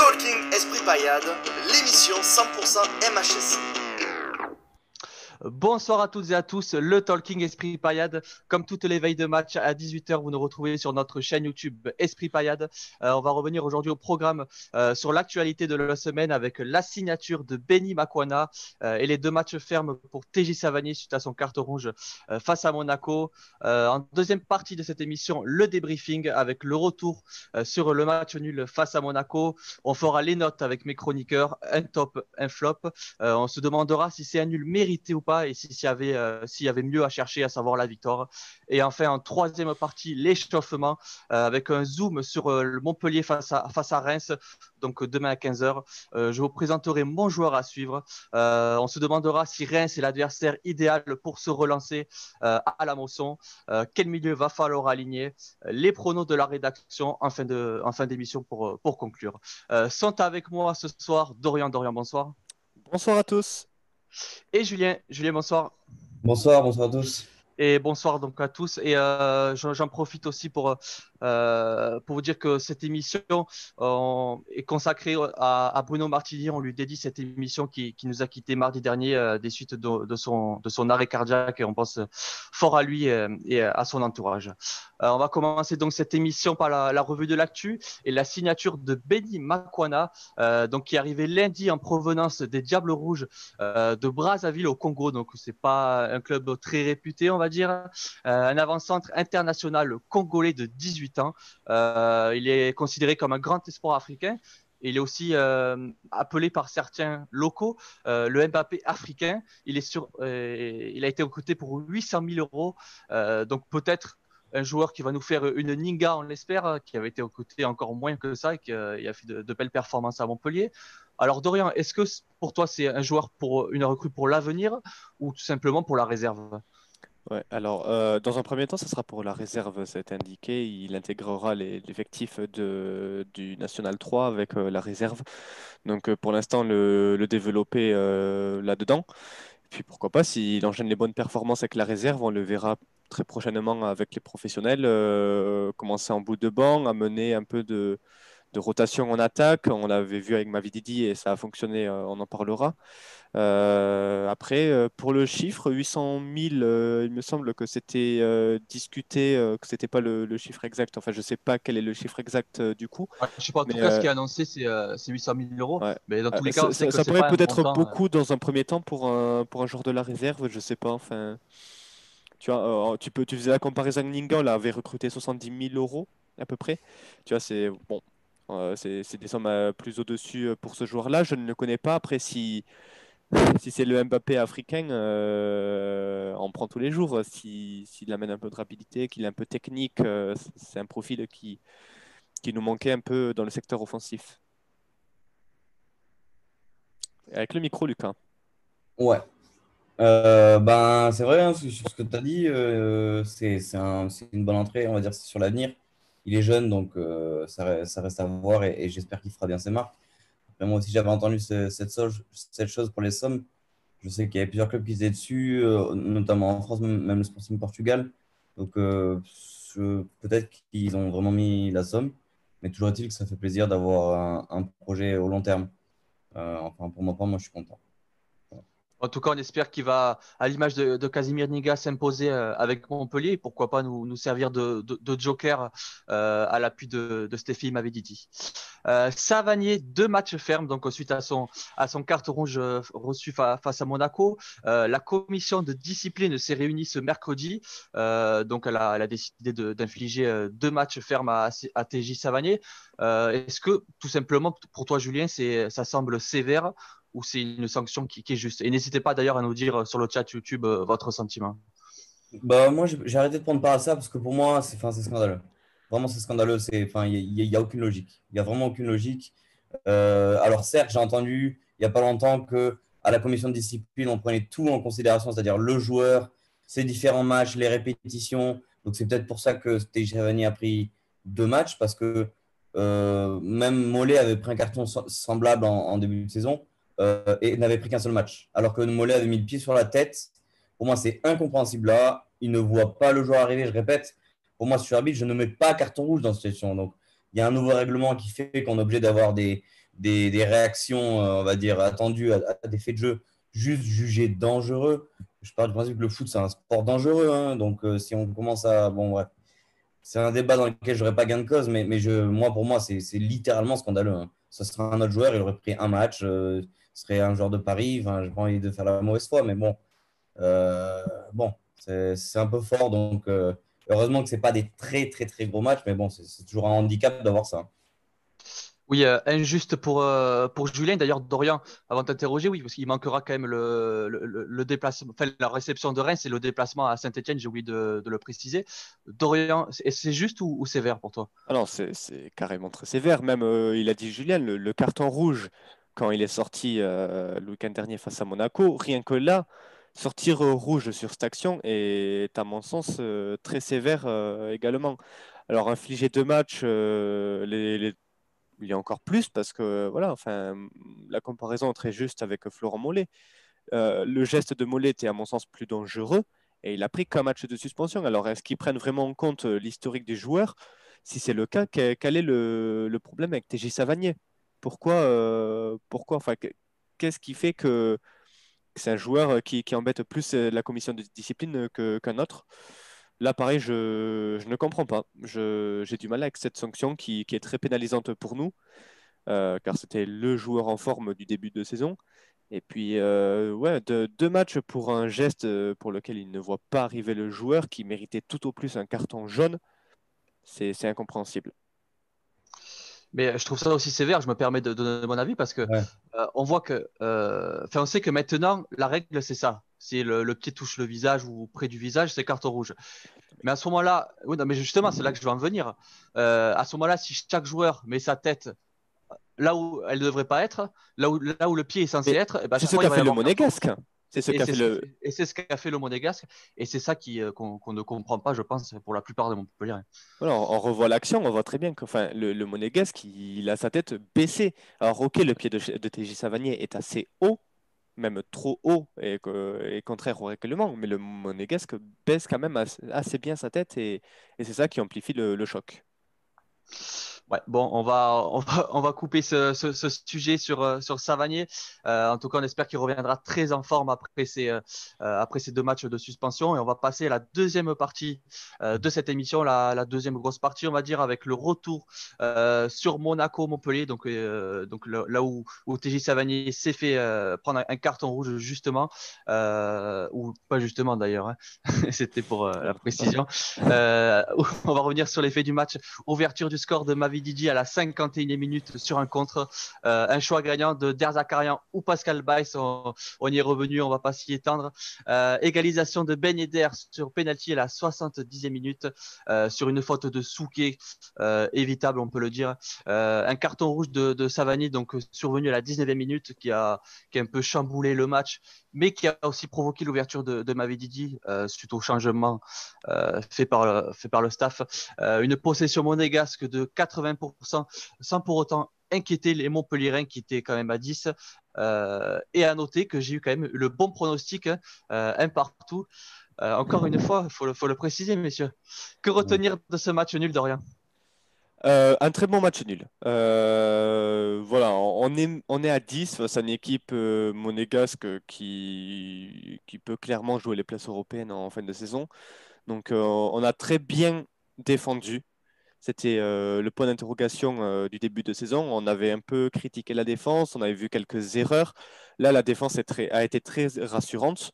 Talking Esprit Payade, l'émission 100% MHSC. Bonsoir à toutes et à tous, le Talking Esprit Payade. Comme toutes les veilles de match à 18h, vous nous retrouvez sur notre chaîne YouTube Esprit Payade. Euh, on va revenir aujourd'hui au programme euh, sur l'actualité de la semaine avec la signature de Benny Makwana euh, et les deux matchs fermes pour TJ Savanier suite à son carte rouge face à Monaco. En deuxième partie de cette émission, le débriefing avec le retour sur le match nul face à Monaco. On fera les notes avec mes chroniqueurs, un top, un flop. On se demandera si c'est un nul mérité ou pas et s'il y, avait, euh, y avait mieux à chercher, à savoir la victoire. Et enfin, en troisième partie, l'échauffement euh, avec un zoom sur euh, le Montpellier face à, face à Reims. Donc demain à 15h, je vous présenterai mon joueur à suivre. on se demandera si Reims est l'adversaire idéal pour se relancer à la Mosson. quel milieu va falloir aligner Les pronos de la rédaction en fin, de, en fin d'émission pour, pour conclure. sont avec moi ce soir Dorian. Dorian, bonsoir. Bonsoir à tous. Et Julien, Julien, bonsoir. Bonsoir, bonsoir à tous. Et bonsoir donc à tous. Et euh, j'en profite aussi pour, euh, pour vous dire que cette émission euh, est consacrée à, Bruno Martini. On lui dédie cette émission qui, nous a quitté mardi dernier euh, des suites de, son, arrêt cardiaque on pense fort à lui et, à son entourage. On va commencer donc cette émission par la, revue de l'actu et la signature de Benny Makwana, donc qui est arrivé lundi en provenance des Diables Rouges de Brazzaville au Congo. Donc c'est pas un club très réputé, on va dire. Un avant-centre international congolais de 18 Euh, il est considéré comme un grand espoir africain. Il est aussi euh, appelé par certains locaux euh, le Mbappé africain. Il a été recruté pour 800 000 euros. donc peut-être un joueur qui va nous faire une Ninga, on l'espère, qui avait été recruté encore moins que ça et qui a fait de, de belles performances à Montpellier. Alors Dorian, est-ce que pour toi c'est un joueur pour une recrue pour l'avenir ou tout simplement pour la réserve? Ouais, alors euh, dans un premier temps, ça sera pour la réserve, c'est indiqué. Il intégrera l'effectif de, du National 3 avec euh, la réserve. Donc euh, pour l'instant, le, le, développer là-dedans. Puis pourquoi pas, s'il enchaîne les bonnes performances avec la réserve, on le verra très prochainement avec les professionnels, commencer en bout de banc, amener un peu de, de rotation en attaque. On l'avait vu avec Mavididi et ça a fonctionné, on en parlera. Euh, après, euh, pour le chiffre, 800 000, euh, il me semble que c'était euh, discuté, que c'était pas le, le, chiffre exact. Enfin, je sais pas quel est le chiffre exact du coup. Ouais, je sais pas, en tout cas, ce qui est annoncé, c'est 800 000 euros. Ouais. Mais dans tous les cas, ça, ça pourrait peut-être beaucoup dans un premier temps pour un, pour un joueur de la réserve, je sais pas. Enfin, tu, vois, tu, peux, tu faisais la comparaison avec Ninga, on avait recruté 70 000 euros à peu près. Tu vois, c'est bon. C'est des sommes plus au-dessus pour ce joueur-là. Je ne le connais pas. Après, si, si c'est le Mbappé africain, euh, on prend tous les jours. S'il si, amène un peu de rapidité, qu'il est un peu technique, euh, c'est un profil qui, qui nous manquait un peu dans le secteur offensif. Avec le micro, Lucas. Ouais. Euh, ben, c'est vrai, hein, sur ce que tu as dit, euh, c'est un, une bonne entrée, on va dire, sur l'avenir. Il est jeune, donc euh, ça, reste à voir et, j'espère qu'il fera bien ses marques. Moi aussi, j'avais entendu ce, cette, chose, cette chose pour les sommes. Je sais qu'il y avait plusieurs clubs qui étaient dessus, euh, notamment en France, même, le Sporting Portugal. Donc, euh, peut-être qu'ils ont vraiment mis la somme. Mais toujours est-il que ça fait plaisir d'avoir un, un, projet au long terme. Enfin, pour ma part, moi, je suis content. En tout cas, on espère qu'il va, à l'image de, Casimir Niga, s'imposer euh, avec Montpellier. Pourquoi pas nous, servir de, joker euh, à l'appui de, de Stéphie Mavedidi. Euh, Savanier, deux matchs fermes, donc suite à son, carte rouge reçue fa face à Monaco. La commission de discipline s'est réunie ce mercredi. donc, elle a, elle a décidé d'infliger deux matchs fermes à, à TJ Savanier. Est-ce que, tout simplement, pour toi, Julien, ça semble sévère ou c'est une sanction qui, est juste Et n'hésitez pas d'ailleurs à nous dire sur le chat YouTube euh, votre sentiment. Bah, moi, j'ai arrêté de prendre part à ça parce que pour moi, c'est scandaleux. Vraiment, c'est scandaleux. Il n'y a, a, aucune logique. Il n'y a vraiment aucune logique. Euh, alors, certes, j'ai entendu il n'y a pas longtemps que à la commission de discipline, on prenait tout en considération, c'est-à-dire le joueur, ses différents matchs, les répétitions. Donc, c'est peut-être pour ça que Tejavani a pris deux matchs parce que euh, même Mollet avait pris un carton semblable en début de saison euh, et n'avait pris qu'un seul match. Alors que Mollet avait mis le pied sur la tête. Pour moi, c'est incompréhensible là. Il ne voit pas le joueur arriver. Je répète, pour moi, sur arbitre, je ne mets pas carton rouge dans cette situation. Donc, il y a un nouveau règlement qui fait qu'on est obligé d'avoir des, des, réactions, euh, on va dire, attendues à, des faits de jeu juste jugés dangereux. Je parle du principe que le foot, c'est un sport dangereux. hein. donc, euh, si on commence à. Bon, bref. C'est un débat dans lequel j'aurais pas gain de cause, mais, mais je, moi, pour moi, c'est littéralement scandaleux. hein. Ce serait un autre joueur, il aurait pris un match, serait un joueur de Paris. Enfin, j'ai pas envie de faire la mauvaise foi, mais bon. Euh, bon, c'est un peu fort. Donc, euh, heureusement que c'est pas des très, très, très gros matchs, mais bon, c'est toujours un handicap d'avoir ça. Oui, euh, injuste pour, euh, pour Julien. D'ailleurs, Dorian, avant de t'interroger, oui, parce qu'il manquera quand même le, le, déplacement, enfin, la réception de Reims et le déplacement à Saint-Etienne, j'ai oublié de, de le préciser. Dorian, c'est c'est juste ou, ou sévère pour toi? Alors, c'est c'est carrément très sévère. Même, euh, il a dit Julien, le, le carton rouge, quand il est sorti euh, le week-end dernier face à Monaco, rien que là, sortir euh, rouge sur cette action est, à mon sens, euh, très sévère également. Alors, infliger deux matchs, il y a encore plus parce que, voilà, enfin, la comparaison est très juste avec Florent Mollet. Le geste de Mollet était, à mon sens, plus dangereux et il a pris qu'un match de suspension. Alors, est-ce qu'ils prennent vraiment en compte l'historique du joueur? Si c'est le cas, que- quel est le, le problème avec TJ Savanier? Pourquoi, euh, pourquoi, enfin, que- qu'est-ce qui fait que, c'est un joueur euh, qui, embête plus euh, la commission de discipline qu'un autre? Là, pareil, je, ne comprends pas. J'ai du mal avec cette sanction qui, est très pénalisante pour nous, car c'était le joueur en forme du début de saison. Et puis, ouais, de- deux matchs pour un geste pour lequel il ne voit pas arriver le joueur, qui méritait tout au plus un carton jaune, c'est incompréhensible. Mais je trouve ça aussi sévère, je me permets de donner mon avis parce que Ouais. euh, on voit que, euh, enfin, on sait que maintenant, la règle, c'est ça. Si le, le pied touche le visage ou près du visage, c'est carton rouge. Mais à ce moment-là, oui, non, mais justement, c'est là que je vais en venir. Euh, à ce moment-là, si chaque joueur met sa tête là où elle ne devrait pas être, là où, là où le pied est censé Mais être, eh ben, C'est ce qu'a fait le Monégasque. C'est ce qu'a fait le. et c'est ce qu'a fait le Monégasque. Et c'est ça qui, euh, qu'on ne comprend pas, je pense, pour la plupart des Montpellier. Voilà, on, on revoit l'action, on voit très bien que enfin, le, le Monégasque, il, a sa tête baissée. Alors, ok, le pied de, de TJ Savanier est assez haut, même trop haut, et, contraire au règlement, mais le Monégasque baisse quand même assez, assez bien sa tête, et, et c'est ça qui amplifie le, le choc. On va, couper ce, sujet sur, euh, sur Savanier. Euh, en tout cas, on espère qu'il reviendra très en forme après ces, euh, après ces deux matchs de suspension. Et on va passer à la deuxième partie de cette émission, la, deuxième grosse partie, on va dire, avec le retour sur Monaco-Montpellier, donc, donc là où, où TJ Savanier s'est fait prendre un, carton rouge, justement, ou pas justement d'ailleurs, hein. c'était pour la précision. On va revenir sur les faits du match. Ouverture du score de Mavididi à la 51e minute sur un contre. Euh, un choix gagnant de Der Zakarian ou Pascal Baïs. On, y est revenu, on va pas s'y étendre. Euh, égalisation de Ben sur penalty à la 70e minute euh, sur une faute de Souquet évitable, on peut le dire. Un carton rouge de, Savani, donc survenu à la 19e minute, qui a, qui un peu chamboulé le match, mais qui a aussi provoqué l'ouverture de, de Mavididi suite au changement fait, par le, fait par le staff. Une possession monégasque de 80% sans pour autant inquiéter les Montpellierins qui étaient quand même à 10. Euh, et à noter que j'ai eu quand même le bon pronostic, hein, euh, un partout. Euh, encore une fois, il faut, le- préciser, messieurs. Que retenir de ce match nul de un très bon match nul. Voilà, on est, on est à 10 face à une équipe euh, monégasque qui, qui peut clairement jouer les places européennes en fin de saison. Donc, on a très bien défendu. C'était euh, le point d'interrogation euh, du début de saison. On avait un peu critiqué la défense, on avait vu quelques erreurs. Là, la défense a été très rassurante,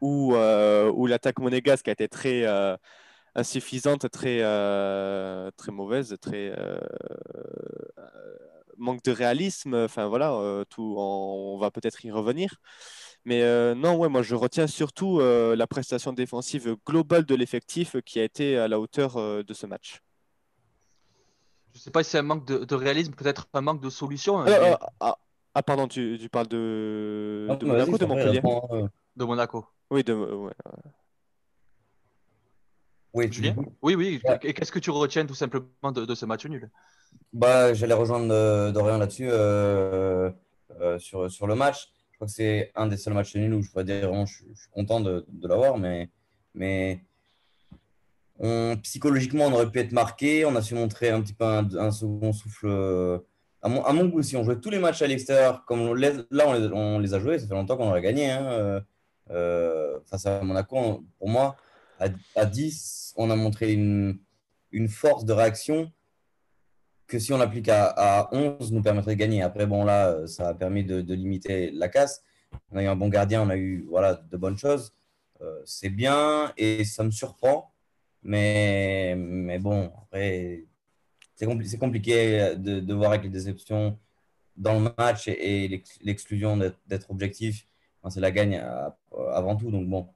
où, euh, l'attaque monégasque a été très insuffisante, très, mauvaise, très manque de réalisme. Enfin voilà, tout, on, va peut-être y revenir. Mais non, moi je retiens surtout la prestation défensive globale de l'effectif qui a été à la hauteur de ce match. Je ne sais pas si c'est un manque de, de réalisme, peut-être un manque de solution hein, Ah, mais- ah, ah, ah, pardon, tu, tu parles de, mais Monaco, vas-y, de Montpellier? euh, de Monaco. Oui, de, ouais. Oui, tu Julien dis- Oui, oui. Ouais. Et qu'est-ce que tu retiens tout simplement de, de ce match nul? Bah, j'allais rejoindre euh, Dorian là-dessus euh, euh, sur, sur le match. Je crois que c'est un des seuls matchs nuls où je pourrais dire vraiment je, suis- je suis content de, de l'avoir, mais, mais psychologiquement, on aurait pu être marqué. On a su montrer un petit peu un, second souffle euh, à mon, goût, si on jouait tous les matchs à l'extérieur, comme là on les, a joués, ça fait longtemps qu'on aurait gagné. hein, euh, euh, face à Monaco, on- pour moi, à, à 10, on a montré une, force de réaction que si on l'applique à, à 11, nous permettrait de gagner. Après, bon, là, ça a permis de, limiter la casse. On a eu un bon gardien, on a eu voilà, de bonnes choses. C'est bien et ça me surprend. Mais, mais bon, après, c'est compli- c'est compliqué de, de voir avec les déceptions dans le match et, et l'ex- l'exclusion d'être objectif. C'est la gagne à- avant tout. Donc bon,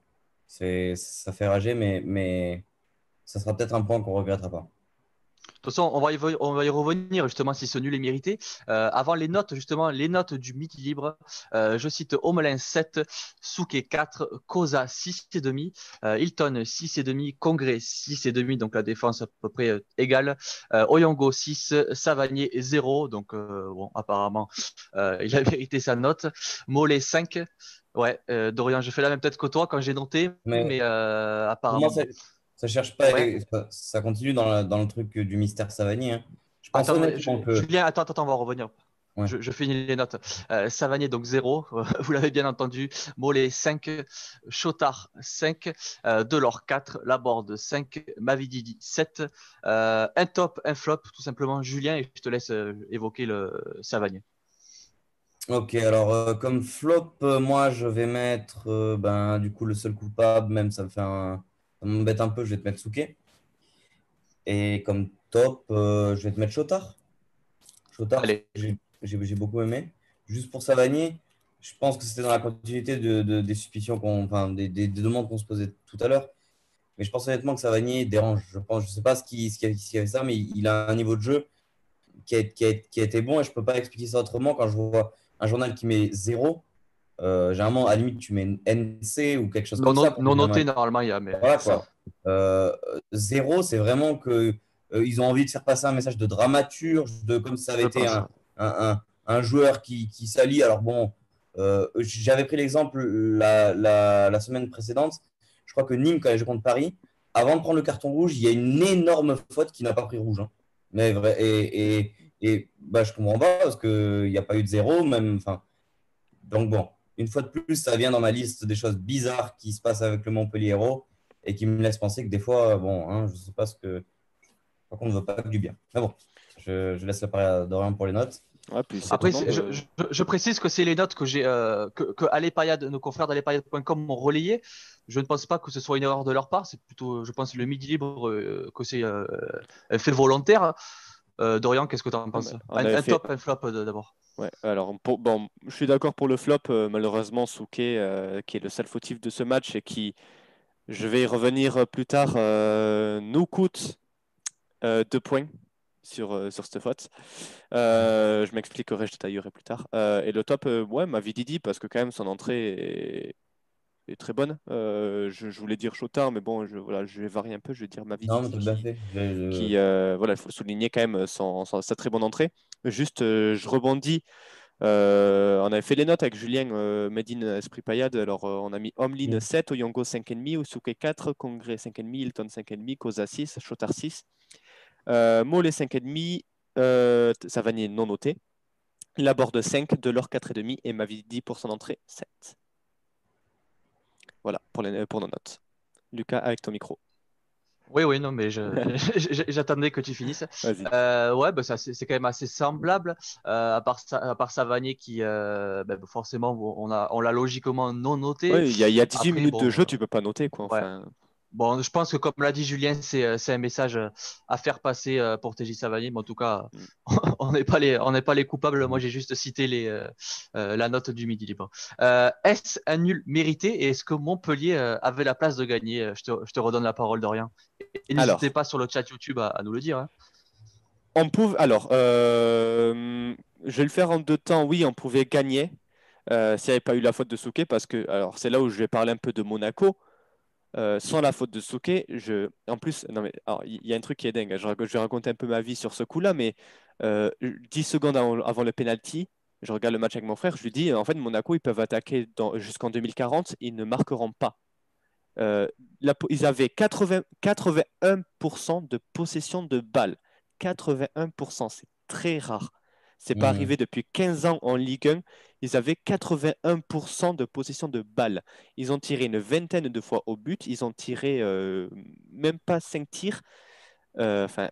ça fait rager, mais, mais ça sera peut-être un point qu'on ne regrettera pas. De toute façon, on va y, vo- on va y revenir justement si ce nul est mérité. Euh, avant les notes, justement, les notes du midi libre, euh, je cite Omelin 7, Souquet 4, Cosa 6,5, euh, Hilton 6,5, Congrès 6,5, donc la défense à peu près euh, égale, Oyongo 6, Savanier 0, donc bon, apparemment, il a mérité sa note. Mollet 5, ouais, Dorian, je fais la même tête que toi quand j'ai noté, mais, apparemment. Ça, cherche pas, Ouais. ça, ça continue dans, la- dans le truc du mystère Savanier. hein. Je pense Attends, je- que Julien, attends, attends, on va revenir. Ouais. Je, je finis les notes. Euh, Savanier, donc 0, vous l'avez bien entendu. Mollet, 5. Chotard, 5. Euh, Delors, 4. Laborde, 5. Mavididi, 7. Euh, un top, un flop, tout simplement. Julien, et je te laisse euh, évoquer le Savanier. Ok, alors euh, comme flop, euh, moi je vais mettre euh, ben, du coup le seul coupable, même ça me fait un... ça m'embête un peu, je vais te mettre Souquet. Et comme top, euh, je vais te mettre Chotard. Chotard, j'ai j'ai beaucoup aimé. Juste pour Savanier, je pense que c'était dans la continuité de, de- des suspicions enfin des, des- des demandes qu'on se posait tout à l'heure. Mais je pense honnêtement que Savanier dérange. Je pense, je sais pas ce qui, ce qui, a, ce qui a fait ça, mais il, il a un niveau de jeu qui a, qui a- qui a été bon et je peux pas expliquer ça autrement quand je vois un journal qui met zéro. Euh, généralement, à la limite, tu mets NC ou quelque chose Non, comme ça. non, noté, normalement, il y a. Mais... voilà quoi. Euh, zéro, c'est vraiment que euh, ils ont envie de faire passer un message de dramaturge, de comme ça avait Je été un, un, un- un joueur qui, qui s'allie. Alors bon, euh, j'avais pris l'exemple la, la, la semaine précédente. Je crois que Nîmes, quand il joue contre Paris, avant de prendre le carton rouge, il y a une énorme faute qui n'a pas pris rouge. hein. Mais vrai, et, et, et bah, je comprends pas parce qu'il n'y a pas eu de zéro, même. Donc bon, une fois de plus, ça vient dans ma liste des choses bizarres qui se passent avec le Montpellier Hérault et qui me laissent penser que des fois, bon, hein, je sais pas ce que. Par contre, on ne veut pas que du bien. Mais bon, je, je laisse la parole à Dorian pour les notes. Ouais, puis c'est Après, je, de- je- je précise que c'est les notes que j'ai, euh, que, que nos confrères d'allezpayade.com m'ont relayées. Je ne pense pas que ce soit une erreur de leur part. C'est plutôt, je pense, le midi libre euh, que c'est euh, un fait volontaire. Euh, Dorian, qu'est-ce que tu en penses un, top, un flop euh, d'abord. Ouais, alors pour- bon, je suis d'accord pour le flop. euh, malheureusement, Souquet, euh, qui est le seul fautif de ce match et qui, je vais y revenir plus tard, nous coûte deux points sur, sur cette faute. Je m'expliquerai, je détaillerai plus tard. Et le top, ouais, ma Didi, parce que quand même son entrée est, est très bonne. Euh, je, je voulais dire Chotard, mais bon, je, voilà, je vais varier un peu, je vais dire ma Non, mais Didi t'as bien fait. Je- je- qui, euh, voilà, il faut souligner quand même son, son- sa très bonne entrée. Juste, euh, je rebondis. on avait fait les notes avec Julien Medine Esprit Payade. Alors, on a mis Omlin Mm. 7, Oyongo 5,5, Usuke 4, Congrès 5,5, Hilton 5,5, Koza 6, Chotard 6, euh, Mollet 5,5, euh, Savanier non noté, Laborde 5, Delors 4,5 et Mavidi pour son entrée 7. Voilà pour, les, pour nos notes. Lucas, avec ton micro. Oui, oui, non, mais j'attendais que tu finisses. Euh, ouais, bah, ça, c'est quand même assez semblable, euh, à part, à part Savanier qui, euh, bah, forcément, on a- on l'a logiquement non noté. Ouais, il y a, il y a 18 Après, minutes bon, de jeu, tu peux pas noter. Quoi, ouais. Bon, je pense que comme l'a dit Julien, c'est euh, un message euh, à faire passer euh, pour TJ Savanier, mais en tout cas, on n'est pas, les- on n'est pas les coupables. Moi, j'ai juste cité les, euh, la note du midi libre. Euh, Est-ce un nul mérité et est-ce que Montpellier avait la place de gagner je te, je te redonne la parole, Dorian. Et n'hésitez pas sur le chat YouTube à, à nous le dire. hein. On pouvait, alors, euh, je vais le faire en deux temps. Oui, on pouvait gagner s'il n'y avait pas eu la faute de Souquet, parce que, alors, c'est là où je vais parler un peu de Monaco. Euh, sans la faute de Souquet, je, en plus, non mais, il y a un truc qui est dingue. hein. Je, vais raconter un peu ma vie sur ce coup-là, mais euh, 10 secondes avant, le penalty, je regarde le match avec mon frère, je lui dis, en fait, Monaco, ils peuvent attaquer jusqu'en 2040, ils ne marqueront pas. Euh, ils avaient 80 81% de possession de balles. 81%, c'est très rare. C'est pas Mhm. arrivé depuis 15 ans en Ligue 1. Ils avaient 81% de possession de balles. Ils ont tiré une vingtaine de fois au but. Ils ont tiré euh, même pas 5 tirs. Euh, Enfin,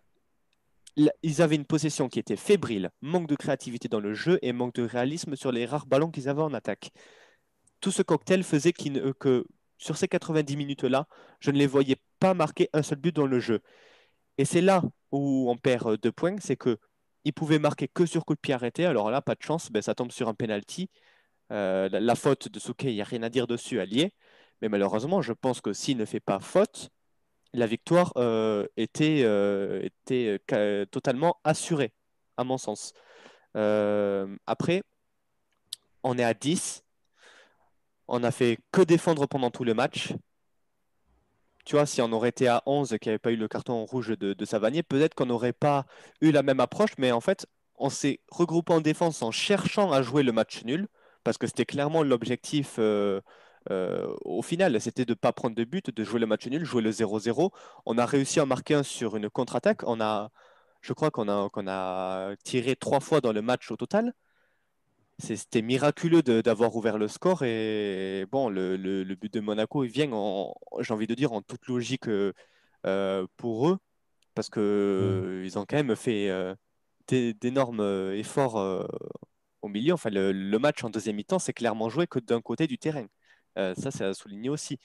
ils avaient une possession qui était fébrile, manque de créativité dans le jeu et manque de réalisme sur les rares ballons qu'ils avaient en attaque. Tout ce cocktail faisait ne- que sur ces 90 minutes-là, je ne les voyais pas marquer un seul but dans le jeu. Et c'est là où on perd euh, deux points, c'est que ils pouvaient marquer que sur coup de pied arrêté. Alors là, pas de chance, ben, ça tombe sur un penalty. Euh, la, faute de Souquet, il n'y a rien à dire dessus, est. Mais malheureusement, je pense que s'il ne fait pas faute, la victoire euh, était, euh, était totalement assurée, à mon sens. Après, on est à 10. On n'a fait que défendre pendant tout le match. Tu vois, si on aurait été à 11 et qu'il n'y avait pas eu le carton rouge de, de Savanier, peut-être qu'on n'aurait pas eu la même approche, mais en fait, on s'est regroupé en défense en cherchant à jouer le match nul, parce que c'était clairement l'objectif euh, euh, au final, c'était de ne pas prendre de but, de jouer le match nul, jouer le 0-0. On a réussi à marquer un sur une contre-attaque. On a, je crois qu'on a tiré trois fois dans le match au total. C'était miraculeux de- d'avoir ouvert le score et bon, le, le- le but de Monaco, il vient, en- j'ai envie de dire, en toute logique euh, euh, pour eux, parce que euh, ils ont quand même fait euh, d'é- d'énormes efforts euh, au milieu. Enfin, le, le match en deuxième mi-temps, c'est clairement joué que d'un côté du terrain. Ça, c'est à souligner aussi.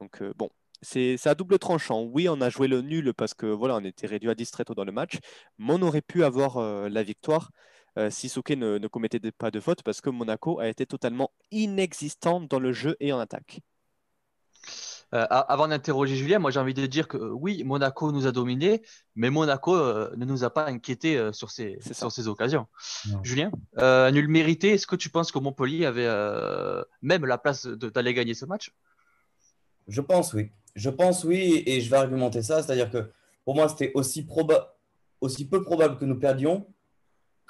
Donc, bon, c'est à double tranchant. Oui, on a joué le nul parce que voilà, on était réduit à 10 très tôt dans le match, mais on aurait pu avoir la victoire euh, si Souquet ne, ne commettait pas de faute parce que Monaco a été totalement inexistant dans le jeu et en attaque. Euh, avant d'interroger Julien, moi j'ai envie de dire que euh, oui, Monaco nous a dominés, mais Monaco euh, ne nous a pas inquiétés euh, sur ces, sur ces occasions. Non. Julien, euh, nul mérité, est-ce que tu penses que Montpellier avait euh, même la place de- d'aller gagner ce match? Je pense oui. Je pense oui, et je vais argumenter ça. C'est-à-dire que pour moi, c'était aussi, proba- aussi peu probable que nous perdions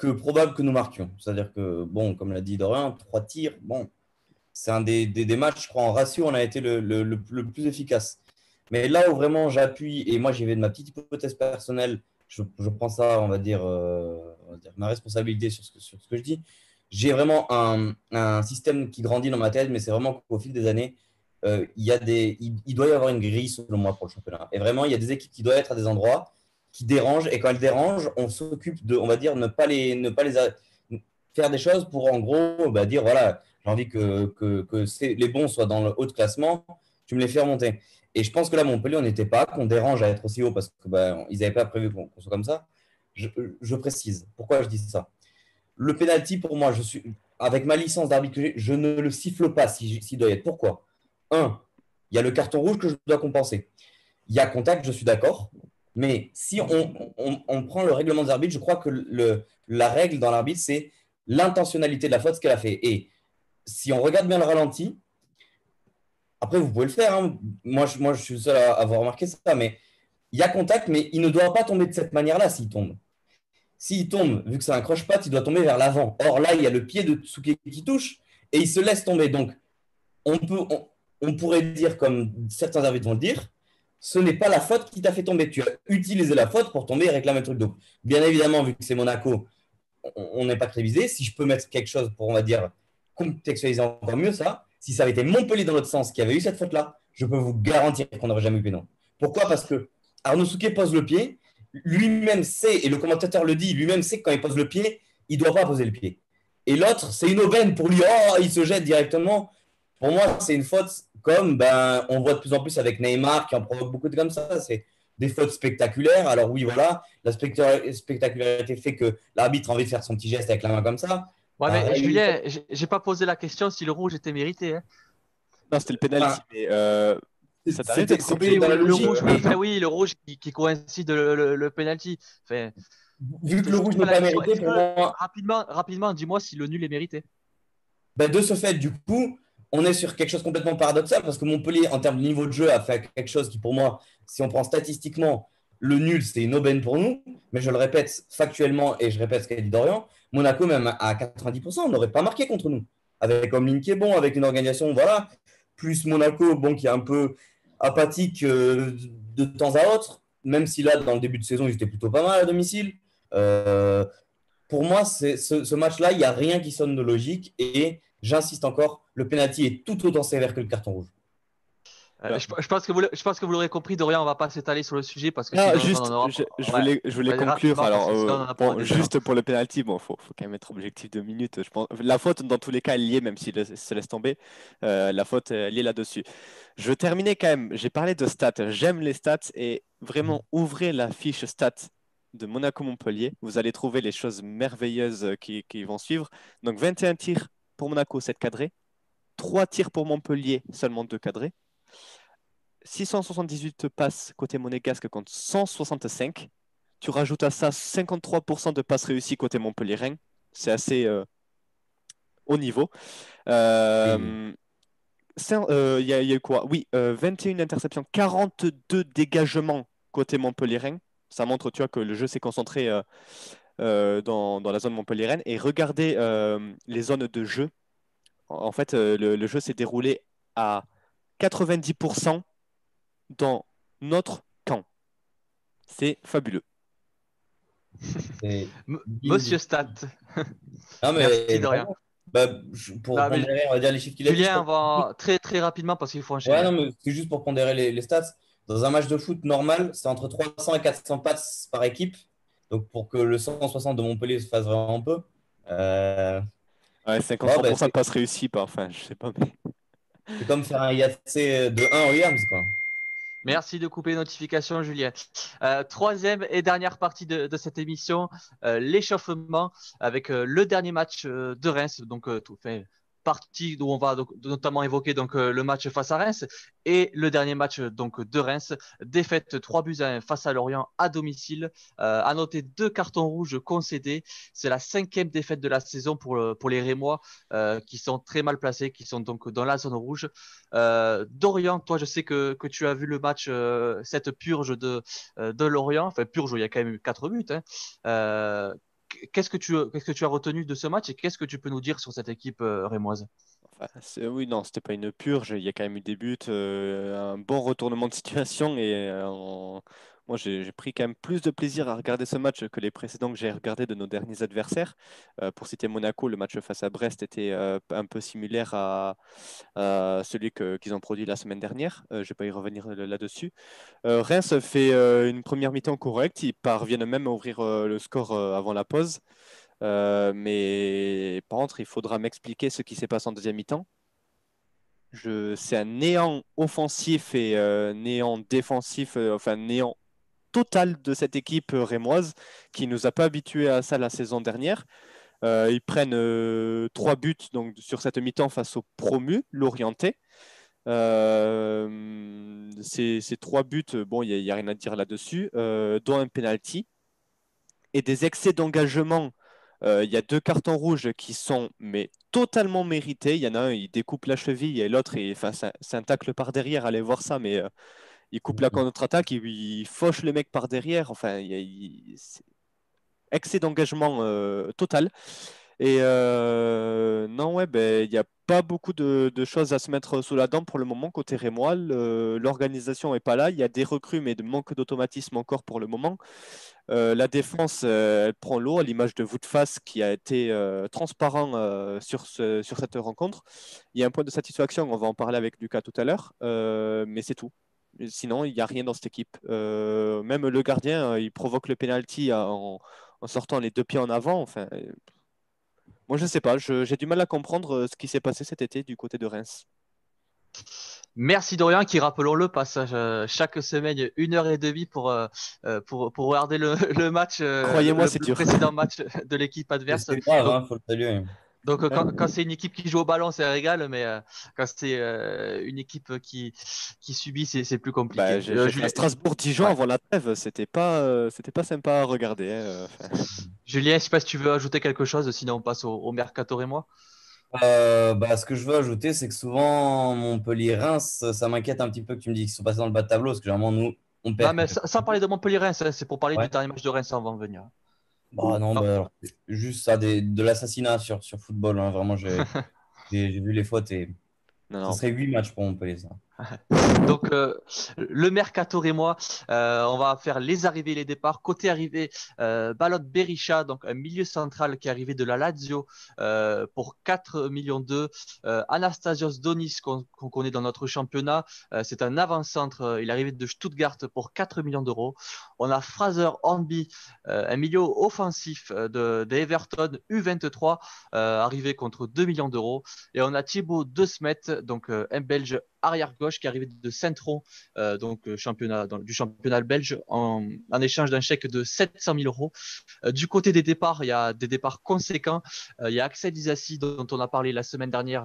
que probable que nous marquions. C'est-à-dire que, bon, comme l'a dit Dorian, trois tirs, bon, c'est un des, des, matchs, je crois, en ratio, on a été le, le, plus efficace. Mais là où vraiment j'appuie, et moi j'y vais de ma petite hypothèse personnelle, je, je prends ça, on va dire, euh, on va dire ma responsabilité sur ce que, sur ce que je dis. J'ai vraiment un, un système qui grandit dans ma tête, mais c'est vraiment qu'au fil des années, euh, il, y a des, il doit y avoir une grille, selon moi, pour le championnat. Et vraiment, il y a des équipes qui doivent être à des endroits qui dérangent. Et quand elles dérangent, on s'occupe de, on va dire, ne pas les, ne pas les faire des choses pour, en gros, bah, dire voilà, j'ai envie que, que, que les bons soient dans le haut de classement, tu me les fais remonter. Et je pense que là, Montpellier, on n'était pas, qu'on dérange à être aussi haut parce qu'ils bah, n'avaient pas prévu qu'on soit comme ça. Je, précise. Pourquoi je dis ça? Le penalty, pour moi, je suis, avec ma licence d'arbitre je ne le siffle pas s'il si, doit y être. Pourquoi? Un, il y a le carton rouge que je dois compenser. Il y a contact, je suis d'accord. Mais si on, on, prend le règlement des arbitres, je crois que le, la règle dans l'arbitre, c'est l'intentionnalité de la faute, ce qu'elle a fait. Et si on regarde bien le ralenti, après, vous pouvez le faire. Hein. Moi, je, moi, je suis le seul à avoir remarqué ça, mais il y a contact, mais il ne doit pas tomber de cette manière-là s'il tombe. S'il tombe, vu que c'est un croche-patte, il doit tomber vers l'avant. Or, là, il y a le pied de Tsuke qui touche et il se laisse tomber. Donc, on, peut, on, on pourrait dire, comme certains arbitres vont le dire, ce n'est pas la faute qui t'a fait tomber. Tu as utilisé la faute pour tomber et réclamer un truc. Donc, bien évidemment, vu que c'est Monaco, on n'est pas très visé. Si je peux mettre quelque chose pour, on va dire, contextualiser encore mieux ça, si ça avait été Montpellier dans l'autre sens qui avait eu cette faute-là, je peux vous garantir qu'on n'aurait jamais eu pénal. Pourquoi? Parce que Arnaud Souquet pose le pied, lui-même sait, et le commentateur le dit, lui-même sait que quand il pose le pied, il ne doit pas poser le pied. Et l'autre, c'est une aubaine pour lui, oh, il se jette directement. Pour moi, c'est une faute comme ben, on voit de plus en plus avec Neymar qui en provoque beaucoup de comme ça. C'est des fautes spectaculaires. Alors oui, voilà, la spectacularité fait que l'arbitre a envie de faire son petit geste avec la main comme ça. Ouais, mais ah, Julien, j'ai pas posé la question si le rouge était mérité. Hein. Non, c'était le pénalty. Ah. Mais euh, ça la le rouge, enfin, oui, le rouge qui, qui coïncide le, le, le penalty. Enfin, Vu que le rouge n'est pas mérité, pour moi... rapidement, rapidement, dis-moi si le nul est mérité. Ben, de ce fait, du coup, on est sur quelque chose complètement paradoxal parce que Montpellier, en termes de niveau de jeu, a fait quelque chose qui, pour moi, si on prend statistiquement, le nul, c'est une aubaine pour nous. Mais je le répète factuellement et je répète ce qu'a dit Dorian, Monaco, même à 90%, on n'aurait pas marqué contre nous. Avec Omlin qui est bon, avec une organisation, voilà, plus Monaco, bon, qui est un peu apathique euh, de temps à autre, même si là, dans le début de saison, ils étaient plutôt pas mal à domicile. Euh, pour moi, ce, ce match-là, il n'y a rien qui sonne de logique. Et j'insiste encore, le penalty est tout autant sévère que le carton rouge. Euh, je, je pense que vous, le- je pense que vous l'aurez compris, Dorian, on va pas s'étaler sur le sujet parce que Non, sinon, juste, on en aura- je, voulais, je voulais Vas-y, conclure. Alors, euh, bon, juste pour le penalty, bon, faut, faut quand même être objectif deux minutes. Je pense, la faute, dans tous les cas, est, même s'il se laisse tomber. Euh, la faute, est là-dessus. Je veux terminer quand même. J'ai parlé de stats. J'aime les stats et vraiment ouvrez la fiche stats de Monaco-Montpellier. Vous allez trouver les choses merveilleuses qui, qui vont suivre. Donc, 21 tirs pour Monaco, 7 cadrés. 3 tirs pour Montpellier, seulement 2 cadrés. 678 passes côté monégasque contre 165. Tu rajoutes à ça 53% de passes réussies côté Montpellier-Rennes. C'est assez euh, haut niveau. Euh, euh, Il y, a il y a eu quoi? Oui, euh, 21 interceptions, 42 dégagements côté Montpellier-Rennes. Ça montre tu vois, que le jeu s'est concentré euh, euh, dans, dans la zone Montpellier-Rennes. Et regardez euh, les zones de jeu. En fait, euh, le, le jeu s'est déroulé à 90% dans notre camp. C'est fabuleux. Monsieur Stat. Non, mais Merci, Dorian. bah, je- pour Non, mais- pondérer, on va dire les chiffres qu'il a dit, je Julien, va très très rapidement parce qu'il faut enchaîner. Ouais, non, mais c'est juste pour pondérer les, les stats. Dans un match de foot normal, c'est entre 300 et 400 passes par équipe. Donc, pour que le 160 de Montpellier se fasse vraiment peu. euh, Ouais, 53% Bon, bah, de passes réussies, pas, enfin, je sais pas, mais c'est comme faire un IAC de 1 en Williams, quoi. Merci de couper les notifications, Julien. Euh, troisième et dernière partie de, de cette émission, euh, l'échauffement avec euh, le dernier match euh, de Reims. Donc, euh, tout fait partie où on va notamment évoquer donc euh, le match face à Reims et le dernier match euh, donc de Reims. Défaite 3 buts à 1 face à Lorient à domicile. Euh, à noter deux cartons rouges concédés. C'est la cinquième défaite de la saison pour, le- pour les Rémois euh, qui sont très mal placés, qui sont donc dans la zone rouge. Euh, Dorian, toi, je sais que, que tu as vu le match, euh, cette purge de, euh, de Lorient. Enfin, purge, il y a quand même eu 4 buts. hein. Euh, qu'est-ce, que tu, as retenu de ce match et qu'est-ce que tu peux nous dire sur cette équipe euh, rémoise? Oui, non, c'était pas une purge. Il y a quand même eu des buts, euh, un bon retournement de situation. Et euh, en- moi, j'ai pris quand même plus de plaisir à regarder ce match que les précédents que j'ai regardés de nos derniers adversaires. Euh, pour citer Monaco, le match face à Brest était euh, un peu similaire à, celui qu'ils ont produit la semaine dernière. Euh, je vais pas y revenir là- là-dessus. Reims fait une première mi-temps correcte. Ils parviennent même à ouvrir le score avant la pause. Mais par contre, il faudra m'expliquer ce qui s'est passé en deuxième mi-temps. C'est un néant offensif et néant défensif, enfin néant total de cette équipe euh, rémoise qui nous a pas habitués à ça la saison dernière. Euh, ils prennent euh, trois buts donc, sur cette mi-temps face au promu, l'Orienté. Ces, trois buts, bon, il n'y a, rien à dire là-dessus, dont un penalty et des excès d'engagement. Il y a deux cartons rouges qui sont mais totalement mérités. Il y en a un, il découpe la cheville et l'autre, c'est un, un tacle par derrière. Allez voir ça, mais il coupe la contre-attaque, il, il fauche le mec par derrière. Enfin, il excès d'engagement euh, total. Et euh, non, ouais, ben, il n'y a pas beaucoup de, choses à se mettre sous la dent pour le moment côté Rémois. Le- L'organisation n'est pas là. Il y a des recrues, mais de manque d'automatisme encore pour le moment. Euh, la défense, euh, elle prend l'eau à l'image de Voutfas qui a été euh, transparent euh, sur, sur cette rencontre. Il y a un point de satisfaction, on va en parler avec Lucas tout à l'heure, euh, mais c'est tout. Sinon, il n'y a rien dans cette équipe. Euh, même le gardien, euh, il provoque le penalty en, en sortant les deux pieds en avant. Enfin, euh, moi, je ne sais pas. J'ai du mal à comprendre euh, ce qui s'est passé cet été du côté de Reims. Merci Dorian qui, rappelons-le, passe euh, chaque semaine une heure et demie pour, euh, euh, pour, pour regarder le, le match, euh, Croyez-moi, c'est le dur. précédent match de l'équipe adverse. C'est grave, hein, faut le saluer. Donc quand, quand c'est une équipe qui joue au ballon, c'est régal, mais euh, quand c'est euh, une équipe qui, qui subit, c'est c'est plus compliqué. Bah, Euh, Strasbourg-Dijon Ouais. avant la trêve. C'était pas, euh, c'était pas sympa à regarder. hein, enfin. Julien, je sais pas si tu veux ajouter quelque chose, sinon on passe au, au mercato et moi. Euh, bah, ce que je veux ajouter, c'est que souvent, Montpellier-Reims, ça m'inquiète un petit peu que tu me dis qu'ils sont passés dans le bas de tableau, parce que généralement, nous, on perd. Non, mais sans, sans parler de Montpellier-Reims, hein, c'est pour parler Ouais. du dernier match de Reims avant de venir. Bah, non, bah, alors, juste ça, des- de l'assassinat sur, sur football. hein, vraiment, j'ai vu les fautes et Non, ça serait 8 matchs pour Montpellier, ça. Donc, euh, le mercato et moi, euh, on va faire les arrivées et les départs. Côté arrivée, euh, Balot Berisha, donc un milieu central qui est arrivé de la Lazio euh, pour 4 millions d'euros. Euh, Anastasios Donis, qu'on connaît dans notre championnat, c'est un avant-centre. Il est arrivé de Stuttgart pour 4 millions d'euros. On a Fraser Hornby, un milieu offensif de, de Everton U23, arrivé contre 2 millions d'euros. Et on a Thibaut De Smet, donc un Belge arrière gauche qui arrivé de Saint-Tron, euh, donc euh, championnat, du championnat belge, en, en échange d'un chèque de 700 000 euros. Euh, du côté des départs, il y a des départs conséquents. Euh, il y a Axel Isassi, dont on a parlé la semaine dernière,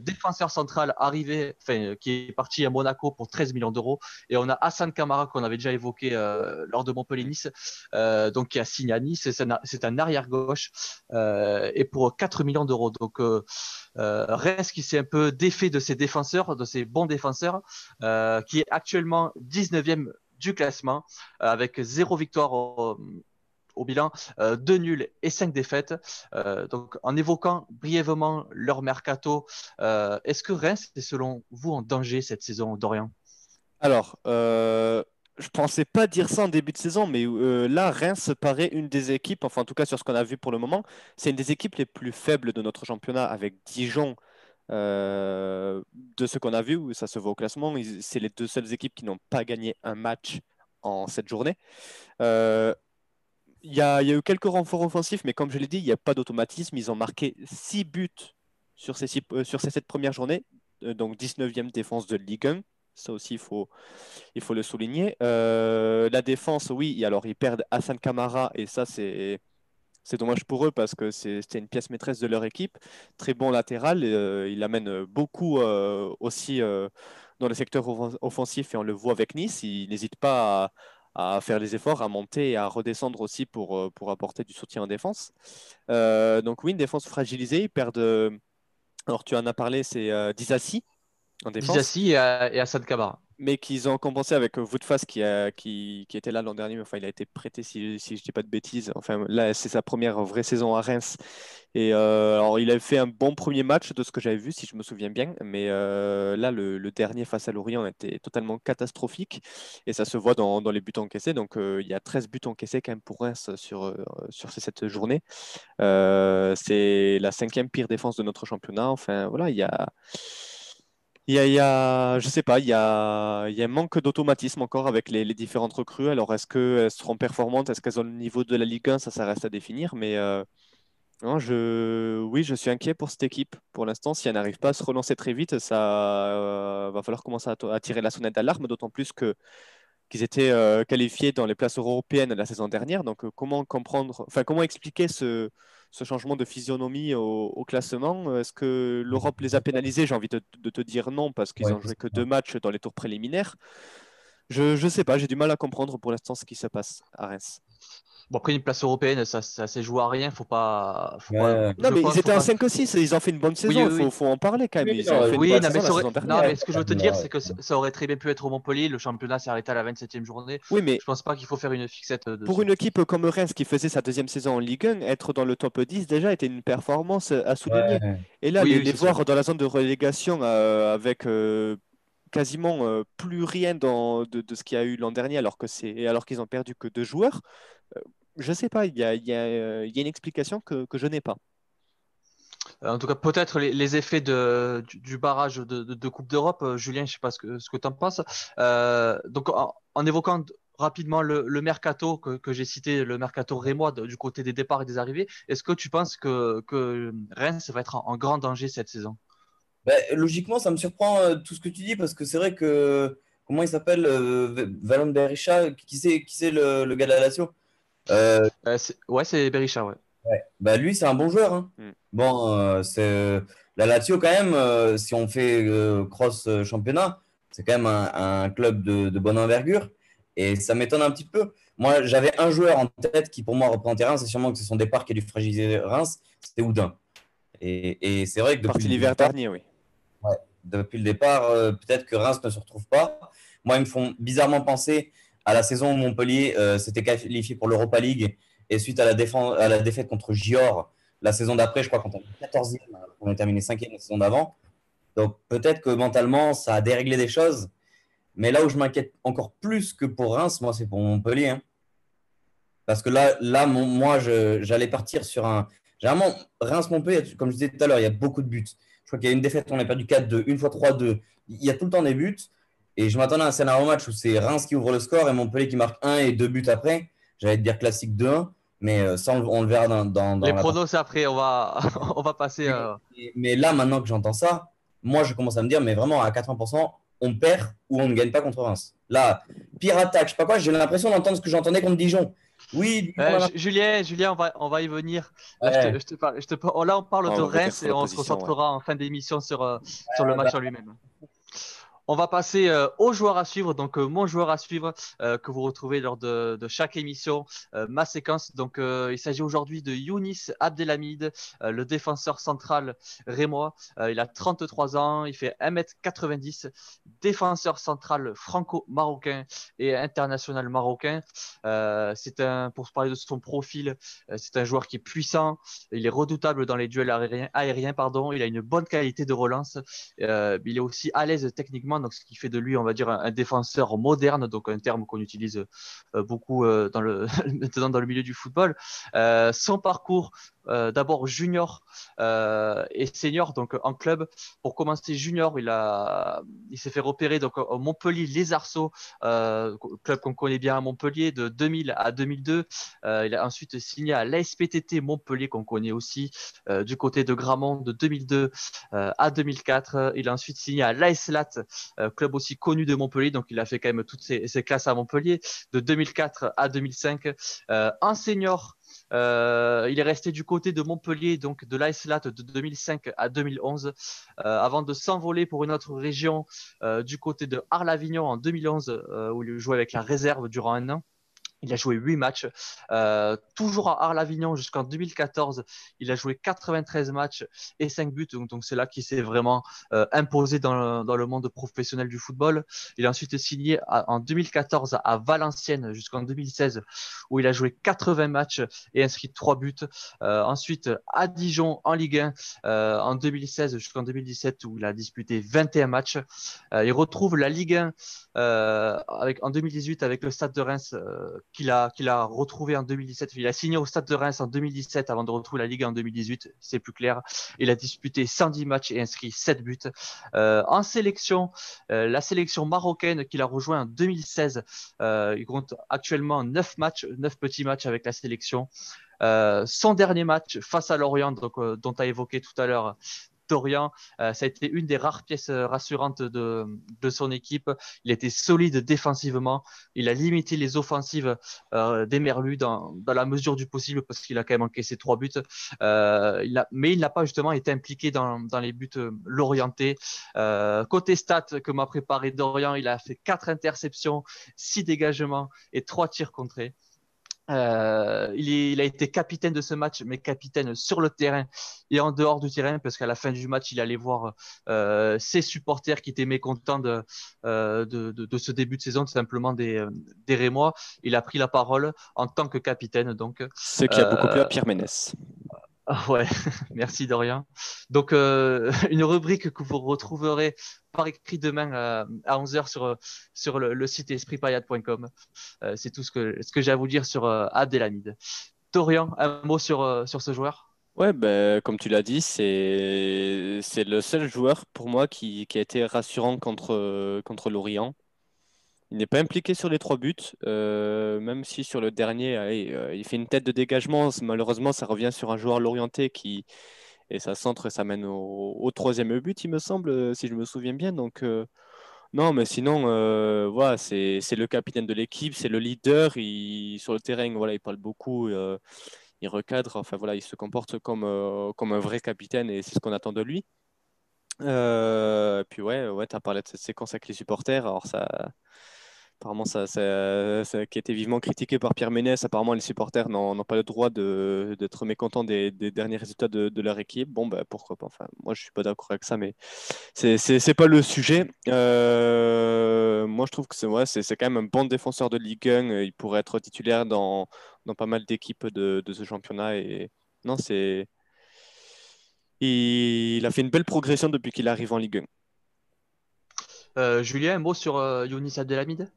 défenseur central arrivé, enfin, qui est parti à Monaco pour 13 millions d'euros. Et on a Hassan Kamara, qu'on avait déjà évoqué lors de Montpellier-Nice, donc qui a signé à Nice. C'est un, un arrière gauche et pour 4 millions d'euros. Donc, Reims qui s'est un peu défait de ses défenseurs, de ses bons défenseur, euh, qui est actuellement 19e du classement, euh, avec zéro victoire au, bilan, euh, deux nuls et cinq défaites. Donc, en évoquant brièvement leur mercato, est-ce que Reims est selon vous en danger cette saison, Dorian? Alors, je pensais pas dire ça en début de saison, mais là, Reims paraît une des équipes, enfin en tout cas sur ce qu'on a vu pour le moment, c'est une des équipes les plus faibles de notre championnat avec Dijon euh, de ce qu'on a vu, ça se voit au classement, c'est les deux seules équipes qui n'ont pas gagné un match en cette journée. Euh, il y, a, eu quelques renforts offensifs, mais comme je l'ai dit, il n'y a pas d'automatisme. Ils ont marqué 6 buts sur ces, six, euh, sur ces 7 premières journées, donc 19e défense de Ligue 1. Ça aussi, il faut, il faut le souligner. La défense, oui, alors ils perdent Hassan Kamara, et ça, c'est c'est dommage pour eux parce que c'était une pièce maîtresse de leur équipe. Très bon latéral. Euh, il amène beaucoup euh, aussi euh, dans le secteur offensif et on le voit avec Nice. Il n'hésite pas à, faire les efforts, à monter et à redescendre aussi pour, apporter du soutien en défense. Donc oui, une défense fragilisée. Ils perdent. Alors tu en as parlé, c'est Dizassi en défense. Dizassi et, et Assad Kabara mais qu'ils ont compensé avec Woodface qui, a, qui, qui, était là l'an dernier, mais enfin il a été prêté si, si je dis pas de bêtises. Enfin là c'est sa première vraie saison à Reims et euh, alors il a fait un bon premier match de ce que j'avais vu si je me souviens bien, mais euh, là le, dernier face à Lorient était totalement catastrophique et ça se voit dans, dans les buts encaissés. Donc euh, il y a 13 buts encaissés quand même pour Reims sur, sur journée. Euh, c'est la cinquième pire défense de notre championnat. Enfin voilà il y a il y a, je sais pas, il y a, il y a un manque d'automatisme encore avec les, différentes recrues. Alors, est-ce qu'elles seront performantes? Est-ce qu'elles ont le niveau de la Ligue 1 Ça, ça reste à définir. Mais euh, non, je, oui, je suis inquiet pour cette équipe. Pour l'instant, si elle n'arrive pas à se relancer très vite, ça euh, va falloir commencer à, tirer la sonnette d'alarme, d'autant plus que qu'ils étaient euh, qualifiés dans les places européennes la saison dernière. Donc, comment comprendre, enfin, comment expliquer ce ce changement de physionomie au, au classement. Est-ce que l'Europe les a pénalisés J'ai envie de, de, te dire non, parce qu'ils ouais, ont joué que deux matchs dans les tours préliminaires. Je ne sais pas, j'ai du mal à comprendre pour l'instant ce qui se passe à Reims. Bon, après, une place européenne, ça, ça s'est joué à rien. Faut pas. Faut ouais. pas non, mais ils étaient en 5 aussi. Ils ont fait une bonne saison. Il oui, oui, faut, faut, en parler quand même. Oui, non, oui non, mais, aurait... non, mais ce que je veux te dire, c'est que ça aurait très bien pu être au Montpellier. Le championnat s'est arrêté à la 27e journée. Oui, mais. Je pense pas qu'il faut faire une fixette. De pour une équipe comme Reims qui faisait sa deuxième saison en Ligue 1, être dans le top 10 déjà était une performance à souligner. Et là, les, les voir dans la zone de relégation euh, avec. Euh, quasiment euh, plus rien dans, de, ce qu'il y a eu l'an dernier alors que c'est alors qu'ils ont perdu que deux joueurs euh, je sais pas, il y a, a, une explication que, je n'ai pas. En tout cas, peut-être les, effets du, barrage de, Coupe d'Europe. Euh, Julien, je ne sais pas ce que, tu en penses. Euh, donc, en, évoquant rapidement le, mercato que, j'ai cité, le mercato rémois du côté des départs et des arrivées, est-ce que tu penses que, que Reims va être en grand danger cette saison? Ben, Logiquement, ça me surprend euh, tout ce que tu dis parce que c'est vrai que, comment il s'appelle, euh, Valon Berisha, qui c'est qui le, le gars de la Lazio? Euh, euh, ouais, c'est Berisha, ouais. ouais. Bah, lui, c'est un bon joueur. Hein. Mm. Bon, euh, c'est la Lazio, quand même, euh, si on fait cross championnat, c'est quand même un, un club de, de, bonne envergure. Et ça m'étonne un petit peu. Moi, j'avais un joueur en tête qui, pour moi, reprend terrain. C'est sûrement que c'est son départ qui a dû fragiliser Reims. C'était Oudin. Et, et c'est vrai que depuis l'hiver dernier, oui. Depuis le départ, peut-être que Reims ne se retrouve pas. Moi, ils me font bizarrement penser à la saison où Montpellier euh, s'était qualifié pour l'Europa League et suite à la, à la, défaite contre Gior la saison d'après, je crois qu'on a 14e, on a terminé 5e la saison d'avant. Donc peut-être que mentalement, ça a déréglé des choses. Mais là où je m'inquiète encore plus que pour Reims, moi, c'est pour Montpellier. hein. Parce que là, là moi, j'allais partir sur un. Généralement, Reims-Montpellier, comme je disais tout à l'heure, il y a beaucoup de buts. Crois qu'il y a une défaite, on a perdu 4-2, une fois 3-2. Il y a tout le temps des buts. Et je m'attendais à un scénario match où c'est Reims qui ouvre le score et Montpellier qui marque 1 et 2 buts après. J'allais te dire classique 2-1, mais euh, ça, on, le- verra dans, dans, dans Les pronos, c'est après. On va, on va passer. euh, mais- Mais là, maintenant que j'entends ça, moi, je commence à me dire, mais vraiment, à 80%, on perd ou on ne gagne pas contre Reims. Là, pire attaque, je sais pas quoi, j'ai l'impression d'entendre ce que j'entendais contre Dijon. Oui, Euh, Julien, Julien, on va, on va y venir. Là, je te- je te parle- je te par- là, on parle Ah, de Reims et on se concentrera en fin d'émission sur, euh, sur le match bah. en lui-même. On va passer euh, aux joueurs à suivre. Donc, euh, mon joueur à suivre euh, que vous retrouvez lors de, chaque émission, euh, ma séquence. Donc, il s'agit aujourd'hui de Younis Abdelhamid, le défenseur central rémois. Il a 33 ans, il fait 1m90, défenseur central franco-marocain et international marocain. C'est un, pour parler de son profil, c'est un joueur qui est puissant, il est redoutable dans les duels aériens, aériens pardon. il a une bonne qualité de relance, il est aussi à l'aise techniquement, donc ce qui fait de lui, on va dire, un, défenseur moderne, donc un terme qu'on utilise euh, beaucoup euh, dans le, dans le milieu du football. Euh, son parcours, d'abord junior euh, et senior, donc en club. Pour commencer junior, il, s'est fait repérer donc, au Montpellier Les Arceaux, euh, club qu'on connaît bien à Montpellier, de 2000 à 2002. Euh, il a ensuite signé à l'ASPTT Montpellier, qu'on connaît aussi, euh, du côté de Gramont, de 2002 euh, à 2004. Il a ensuite signé à l'ASLAT, euh, club aussi connu de Montpellier, donc il a fait quand même toutes ses, ses classes à Montpellier, de 2004 à 2005. Euh, en senior, euh, il est resté du côté de Montpellier, donc de l'ASLAT de 2005 à 2011, euh, avant de s'envoler pour une autre région euh, du côté de Arles-Avignon en 2011, euh, où il jouait avec la réserve durant un an. Il a joué 8 matchs, euh, toujours à Arles-Avignon jusqu'en 2014. Il a joué 93 matchs et 5 buts. Donc, c'est là qu'il s'est vraiment euh, imposé dans le, dans le, monde professionnel du football. Il a ensuite signé en 2014 à Valenciennes jusqu'en 2016, où il a joué 80 matchs et inscrit 3 buts. Euh, ensuite à Dijon en Ligue 1 euh, en 2016 jusqu'en 2017, où il a disputé 21 matchs. Euh, il retrouve la Ligue 1 euh, avec, en 2018 avec le Stade de Reims qu'il a, qu'il a retrouvé en 2017. Il a signé au Stade de Reims en 2017 avant de retrouver la Ligue en 2018, c'est plus clair. Il a disputé 110 matchs et inscrit 7 buts. Euh, en sélection, euh, la sélection marocaine qu'il a rejoint en 2016, euh, il compte actuellement 9 matchs, 9 petits matchs avec la sélection. Euh, son dernier match face à Lorient, donc, euh, dont évoqué tout à l'heure Dorian, euh, ça a été une des rares pièces rassurantes de, son équipe. Il était solide défensivement. Il a limité les offensives euh, des Merlus dans, la mesure du possible parce qu'il a quand même encaissé trois buts. Euh, mais il n'a pas justement été impliqué dans, dans les buts l'orienté. Euh, côté stats que m'a préparé Dorian, il a fait quatre interceptions, six dégagements et trois tirs contrés. Euh, il, est, il, a été capitaine de ce match, mais capitaine sur le terrain et en dehors du terrain, parce qu'à la fin du match, il allait voir euh, ses supporters qui étaient mécontents de, euh, de, de, de, ce début de saison, tout simplement des, des Rémois. Il a pris la parole en tant que capitaine. Donc, Ce qui a beaucoup plu à Pierre Ménès. Ouais, merci Dorian. Donc, euh, une rubrique que vous retrouverez par écrit demain euh, à 11h sur, sur le, site espritpayade.com. Euh, c'est tout ce que, j'ai à vous dire sur euh, Abdelhamid. Dorian, un mot sur, ce joueur? Ouais, ben, comme tu l'as dit, c'est, le seul joueur pour moi qui, qui a été rassurant contre Lorient. Il n'est pas impliqué sur les trois buts, euh, même si sur le dernier, euh, il fait une tête de dégagement. Malheureusement, ça revient sur un joueur l'orienté qui et ça centre, ça mène au, troisième but, il me semble, si je me souviens bien. Donc euh, non, mais sinon, euh, voilà, c'est, le capitaine de l'équipe, c'est le leader. Il, sur le terrain, voilà, il parle beaucoup, euh, il recadre. Enfin voilà, il se comporte comme euh, comme un vrai capitaine et c'est ce qu'on attend de lui. puis ouais, ouais, tu as parlé de cette séquence avec les supporters. Alors ça apparemment ça, ça, qui a été vivement critiqué par Pierre Ménès. Apparemment, les supporters n'ont pas le droit d'être mécontents des, derniers résultats de, leur équipe. Bon, ben, pourquoi pas. Enfin, moi, je suis pas d'accord avec ça, mais c'est, c'est pas le sujet. Euh, moi, je trouve que c'est, quand même un bon défenseur de Ligue 1. Il pourrait être titulaire dans, dans pas mal d'équipes de, de ce championnat. Et non, c'est il a fait une belle progression depuis qu'il arrive en Ligue 1. Euh, Julien, un mot sur euh, Younis Abdelhamid?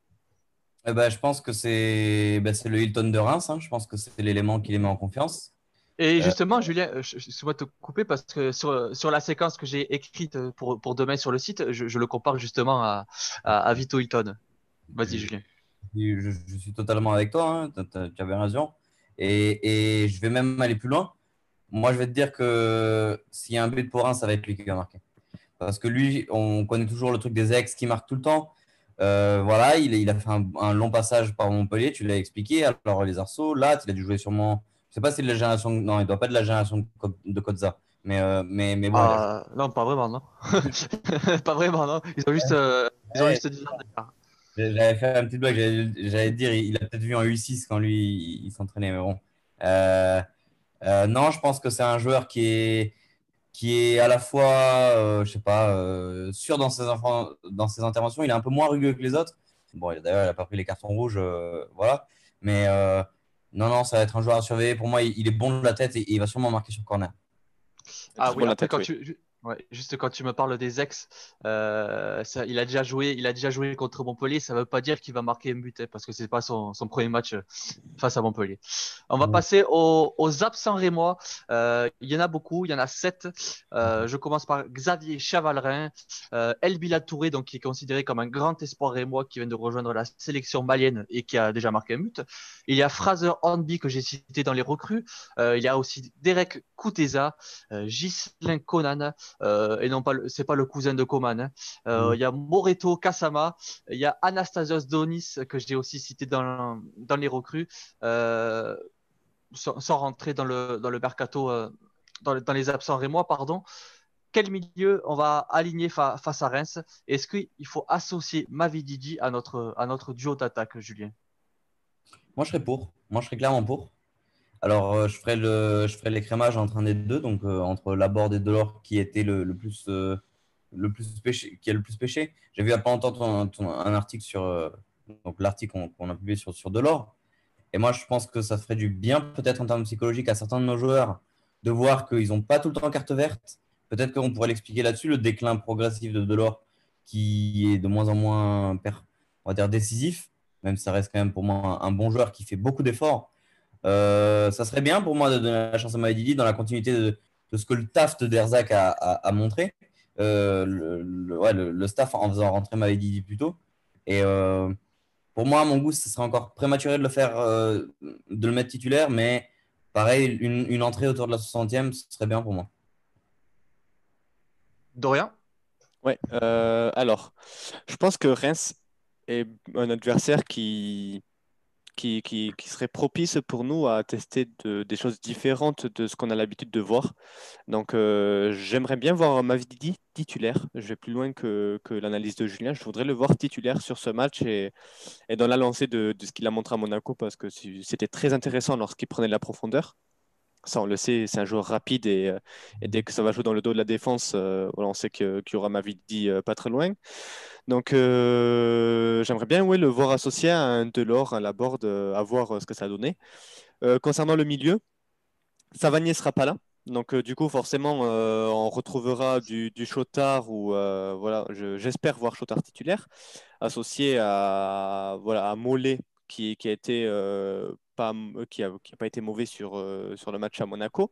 Eh ben, Je pense que c'est ben, le Hilton de Reims. Hein. Je pense que c'est l'élément qui les met en confiance. Et justement, Julien, je, je souhaite te couper parce que sur, sur la séquence que j'ai écrite pour, pour, demain sur le site, je, je le compare justement à, à, Vito Hilton. Vas-y, Julien. Je, je, suis totalement avec toi, hein. tu avais raison. Et, et, je vais même aller plus loin. Moi, je vais te dire que s'il y a un but pour Reims, ça va être lui qui va marquer. Parce que lui, on connaît toujours le truc des ex qui marquent tout le temps. Euh, voilà, il, il, a fait un, un, long passage par Montpellier, tu l'as expliqué. Alors, les Arceaux, là, il a dû jouer sûrement sais pas si c'est de la génération. Non, il doit pas être de la génération de Kodza. Mais, euh, mais, mais bon. Ah, non, pas vraiment, non. pas vraiment, non. Ils ont juste, euh, ils ont juste 10 ans J'avais fait une petite blague. J'allais dire, il a peut-être vu en U6 quand lui, il, s'entraînait. Mais bon. Euh, non, je pense que c'est un joueur qui est, qui est à la fois, je sais pas, sûr dans ses, dans ses interventions. Il est un peu moins rugueux que les autres. Bon, d'ailleurs, il n'a pas pris les cartons rouges. voilà. Mais non, non, ça va être un joueur à surveiller. Pour moi, il, est bon de la tête et, il va sûrement marquer sur corner. Ah oui, après, quand tu, juste quand tu me parles des ex, euh, il, a déjà joué, il a déjà joué contre Montpellier. Ça ne veut pas dire qu'il va marquer un but hein, parce que ce n'est pas son, premier match euh, face à Montpellier. On va passer aux, absents rémois. Euh, il y en a beaucoup, il y en a sept. je commence par Xavier Chavalrin, El Bilatouré, donc qui est considéré comme un grand espoir rémois qui vient de rejoindre la sélection malienne et qui a déjà marqué un but. Il y a Fraser Hornby que j'ai cité dans les recrues. il y a aussi Derek Kouteza, Ghislain Conan. Euh, et non pas, c'est pas le cousin de Coman. Hein. Euh, mm. Il y a Moreto Kasama, il y a Anastasios Donis que j'ai aussi cité dans, dans les recrues, euh, sans, rentrer dans le, dans le mercato, dans, dans, les absents rémois, pardon. Quel milieu on va aligner face à Reims? Est-ce qu'il faut associer Mavididi à notre, à notre duo d'attaque, Julien? Moi, je serais pour. Moi, je serais clairement pour. Alors, euh, je ferai le, je ferai l'écrémage entre un des deux, donc euh, entre Laborde et Delors, qui était le, plus, euh, le plus péché, qui est le plus péché. J'ai vu il n'y a pas longtemps un article sur, donc l'article qu'on a publié sur, sur Delors. Et moi, je pense que ça ferait du bien, peut-être en termes psychologiques, à certains de nos joueurs, de voir qu'ils n'ont pas tout le temps carte verte. Peut-être qu'on pourrait l'expliquer là-dessus, le déclin progressif de Delors, qui est de moins en moins, on va dire, décisif, même si ça reste quand même pour moi un bon joueur qui fait beaucoup d'efforts euh, ça serait bien pour moi de donner la chance à Maïdidi dans la continuité de, ce que le de Derzac a, montré. Euh, le, staff en faisant rentrer Maïdidi plus tôt. Et euh, pour moi, à mon goût, ce serait encore prématuré de le faire, de le mettre titulaire, mais pareil, une, une, entrée autour de la 60e, ce serait bien pour moi. Dorian? Ouais, alors, je pense que Reims est un adversaire qui, qui, qui, serait propice pour nous à tester des choses différentes de ce qu'on a l'habitude de voir. Donc, euh, j'aimerais bien voir Mavididi titulaire. Je vais plus loin que, l'analyse de Julien. Je voudrais le voir titulaire sur ce match et, et dans la lancée de, de ce qu'il a montré à Monaco parce que c'était très intéressant lorsqu'il prenait de la profondeur. Ça, on le sait, c'est un joueur rapide et, euh, dès que ça va jouer dans le dos de la défense, euh, on sait qu'il y aura Mavididi pas très loin. Donc, euh, j'aimerais bien le voir associé à un Delors, à la board, euh, à voir euh, ce que ça a donné. concernant le milieu, Savanier ne sera pas là. Donc, du coup, forcément, on retrouvera du, du Chotard ou voilà, j'espère voir Chotard titulaire associé à voilà à Mollet qui a été pas qui a, qui a, pas été mauvais sur sur le match à Monaco.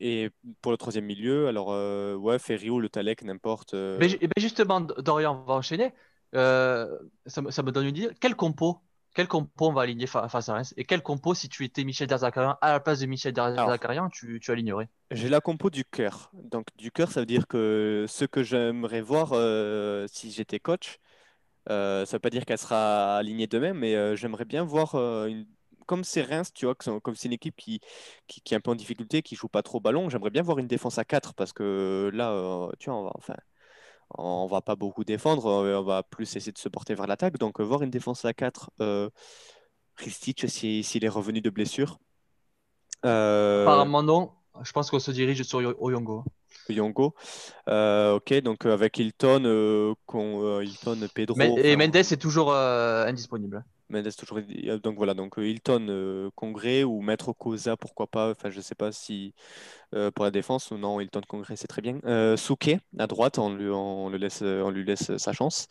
Et pour le troisième milieu, alors euh, ouais, Ferrio, le Talek, n'importe. Euh. Mais, justement, Dorian, on va enchaîner. Euh, ça, ça, me donne une idée. Quel compo quel compo on va aligner face à Reims? Et quel compo, si tu étais Michel Derzakarian, à la place de Michel Derzakarian, tu, tu alignerais? J'ai la compo du cœur. Donc, du cœur, ça veut dire que ce que j'aimerais voir si j'étais coach, ça ne veut pas dire qu'elle sera alignée demain, mais j'aimerais bien voir une comme c'est Reims, tu vois, comme c'est une équipe qui, est un peu en difficulté, qui joue pas trop ballon, j'aimerais bien voir une défense à 4 parce que là, euh, tu vois, on va, va pas beaucoup défendre, on va plus essayer de se porter vers l'attaque. Donc, euh, voir une défense à 4, euh, Ristich, s'il est revenu de blessure. Euh... Apparemment, non. Je pense qu'on se dirige sur Oyongo. Oyongo. ok, donc avec Hilton, Hilton Pedro. et Mendes est toujours indisponible. Mendes toujours. euh, Donc voilà, donc euh, Hilton, euh, Congrès ou Maître Cosa, pourquoi pas. Enfin, je sais pas si euh, pour la défense ou non, Hilton, Congrès, c'est très bien. Euh, Souquet à droite, on lui, on le laisse, on lui laisse sa chance.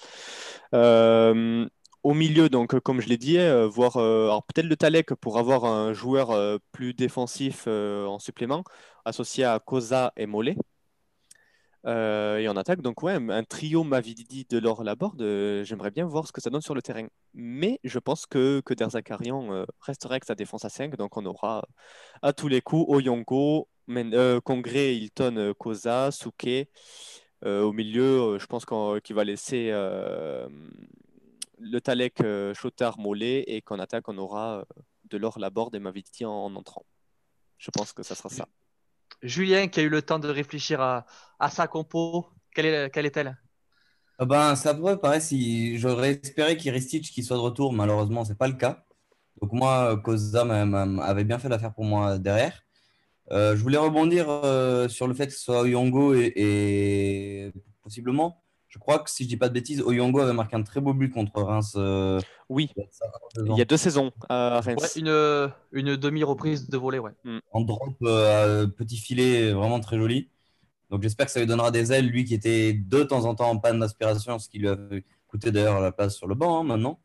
Euh, au milieu, donc euh, comme je l'ai dit, euh, voir euh, peut-être le Talek pour avoir un joueur euh, plus défensif euh, en supplément, associé à Cosa et Mollet. Euh, et en attaque, donc ouais, un trio Mavididi de l'or Laborde, euh, j'aimerais bien voir ce que ça donne sur le terrain. Mais je pense que, que Derzakarian euh, resterait avec sa défense à 5, donc on aura à tous les coups Oyongo, Men- euh, Congrès, Hilton, euh, Koza, Souke. Euh, au milieu, euh, je pense qu'il va laisser euh, le Talek, euh, Chotard, Mollet, et qu'en attaque, on aura euh, de l'or Laborde et Mavididi en, en entrant. Je pense que ça sera ça. Julien, qui a eu le temps de réfléchir à, sa compo, quelle est- quelle est-elle? Ah ben, ça pourrait pareil si j'aurais espéré qu'Iristich qui soit de retour, malheureusement, c'est pas le cas. Donc moi, Koza m'a- m'a- avait bien fait l'affaire pour moi derrière. Euh, je voulais rebondir euh, sur le fait que ce soit Oyongo et, et possiblement, je crois que si je dis pas de bêtises, Oyongo avait marqué un très beau but contre Reims. euh, Oui, il y a deux saisons à Reims. Ouais, une, une demi-reprise de volée, ouais. en drop, euh, petit filet, vraiment très joli. Donc j'espère que ça lui donnera des ailes, lui qui était de temps en temps en panne d'aspiration, ce qui lui a coûté d'ailleurs la place sur le banc hein, maintenant.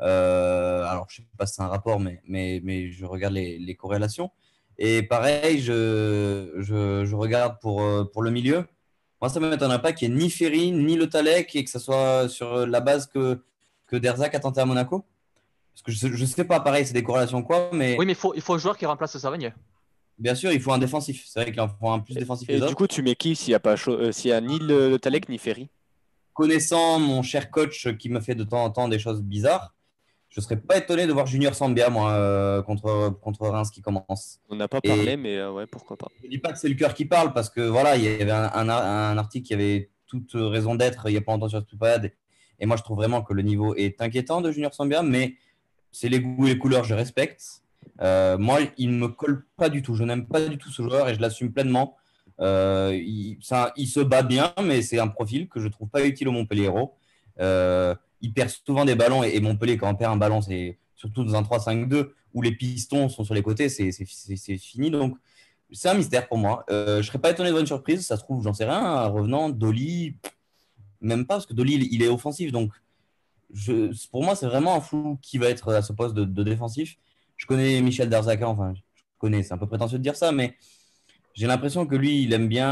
Euh, alors je sais pas si c'est un rapport, mais, mais, mais je regarde les, les corrélations. Et pareil, je, je, je regarde pour, euh, pour le milieu. Moi, ça ne m'étonnerait pas qu'il n'y ait ni Ferry, ni Le Talek, et que ce soit sur la base que, que Derzac a tenté à Monaco. Parce que je ne sais pas, pareil, c'est des corrélations quoi, mais Oui, mais il faut, il faut un joueur qui remplace Savagnier. bien sûr, il faut un défensif. C'est vrai qu'il en faut un plus défensif que Et du coup, tu mets qui s'il n'y a, pas euh, s'il y a ni le, le Talek ni Ferry? Connaissant mon cher coach qui me fait de temps en temps des choses bizarres, je ne serais pas étonné de voir Junior Sambia, moi, euh, contre, contre Reims qui commence. On n'a pas Et- parlé, mais euh, ouais, pourquoi pas. Je ne dis pas que c'est le cœur qui parle, parce que voilà, il y avait un, un, un article qui avait toute raison d'être il n'y a pas longtemps sur Stupad. Et moi, je trouve vraiment que le niveau est inquiétant de Junior Sambia, mais c'est les goûts et les couleurs, je respecte. Euh, moi, il ne me colle pas du tout. Je n'aime pas du tout ce joueur et je l'assume pleinement. Euh, il, ça- il se bat bien, mais c'est un profil que je trouve pas utile au Montpellier. Euh, il perd souvent des ballons et, Montpellier, quand on perd un ballon, c'est surtout dans un 3-5-2 où les pistons sont sur les côtés, c'est fini. Donc, c'est un mystère pour moi. Euh, je serais pas étonné de voir une surprise. Ça se trouve, j'en sais rien. un Revenant, Dolly, même pas, parce que Dolly, il, est offensif. Donc, pour moi, c'est vraiment un flou qui va être à ce poste de, défensif. Je connais Michel Darzaka, enfin, je connais, c'est un peu prétentieux de dire ça, mais j'ai l'impression que lui, il aime bien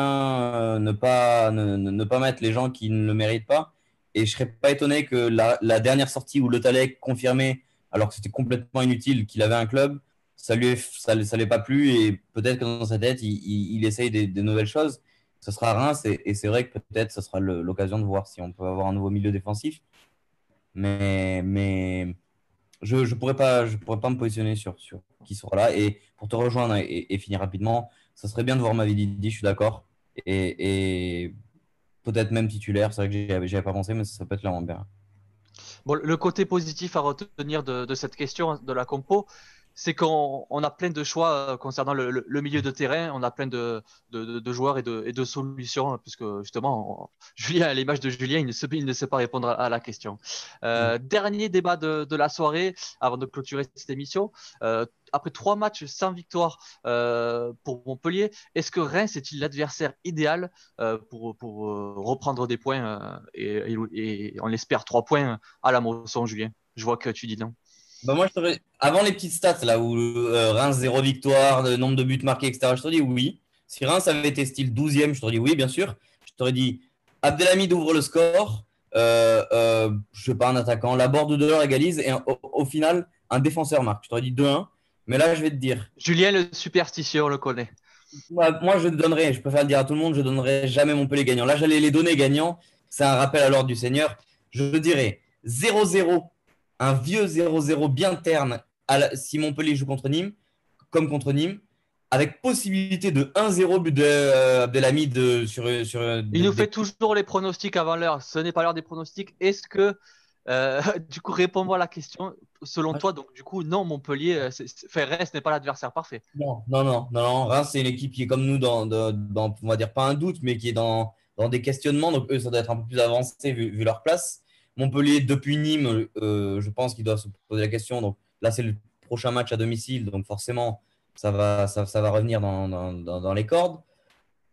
euh, ne, pas, ne, ne- ne pas mettre les gens qui ne le méritent pas. Et je serais pas étonné que la, dernière sortie où Le Talek confirmait, alors que c'était complètement inutile, qu'il avait un club, ça lui ça, l'est pas plu et peut-être que dans sa tête, il, il, essaye des, nouvelles choses. Ce sera Reims et, c'est vrai que peut-être ce sera l'occasion de voir si on peut avoir un nouveau milieu défensif. Mais, mais je ne pourrais, pas, je pourrais pas me positionner sur, sur qui sera là. Et pour te rejoindre et, finir rapidement, ça serait bien de voir Mavididi, je suis d'accord. Et, et peut-être même titulaire, c'est vrai que j'y avais, pas pensé, mais ça peut être clairement bien. Bon, le côté positif à retenir de, de cette question de la compo, c'est qu'on on a plein de choix euh, concernant le, le- le milieu de terrain, on a plein de, de- de- de joueurs et de, et de solutions, puisque justement, on- Julien, à l'image de Julien, il ne, sait, il ne sait pas répondre à, à la question. Euh, Dernier débat de, de la soirée, avant de clôturer cette émission. Euh, après trois matchs sans victoire euh, pour Montpellier, est-ce que Reims est-il l'adversaire idéal euh, pour, pour euh, reprendre des points et, on espère trois points à la Mosson, Julien? Je vois que tu dis non. Bah moi, Avant les petites stats, là où Reims, zéro victoire, le nombre de buts marqués, etc., je t'aurais dit oui. Si Reims avait été style 12e, je t'aurais dit oui, bien sûr. Je t'aurais dit Abdelhamid ouvre le score, euh, euh, je sais pas, un attaquant, Laborde ou Delors égalise, et au, au final, un défenseur marque. Je t'aurais dit 2-1. Mais là, je vais te dire, Julien, le superstitieux, on le connaît. moi, moi, je donnerai, je préfère le dire à tout le monde, je donnerai jamais Montpellier gagnant. Là, j'allais les donner gagnants. C'est un rappel à l'ordre du Seigneur. Je dirais 0-0, un vieux 0-0 bien terne à la- si Montpellier joue contre Nîmes, comme contre Nîmes, avec possibilité de 1-0 but de euh, Abdelhamid de- sur, sur. Il nous fait toujours les pronostics avant l'heure. Ce n'est pas l'heure des pronostics. Est-ce que, euh, du coup, réponds-moi à la question. Selon toi, donc, du coup, non, Montpellier, euh, Reims n'est pas l'adversaire parfait. Non, non, non, non, non. Reims, c'est une équipe qui est comme nous dans, dans, dans- on va dire pas un doute, mais qui est dans, dans des questionnements. Donc eux, ça doit être un peu plus avancé vu, vu leur place. Montpellier, depuis Nîmes, euh, je pense qu'ils doivent se poser la question. Donc là, c'est le prochain match à domicile, donc forcément, ça va, ça, ça va revenir dans, dans, dans, les cordes.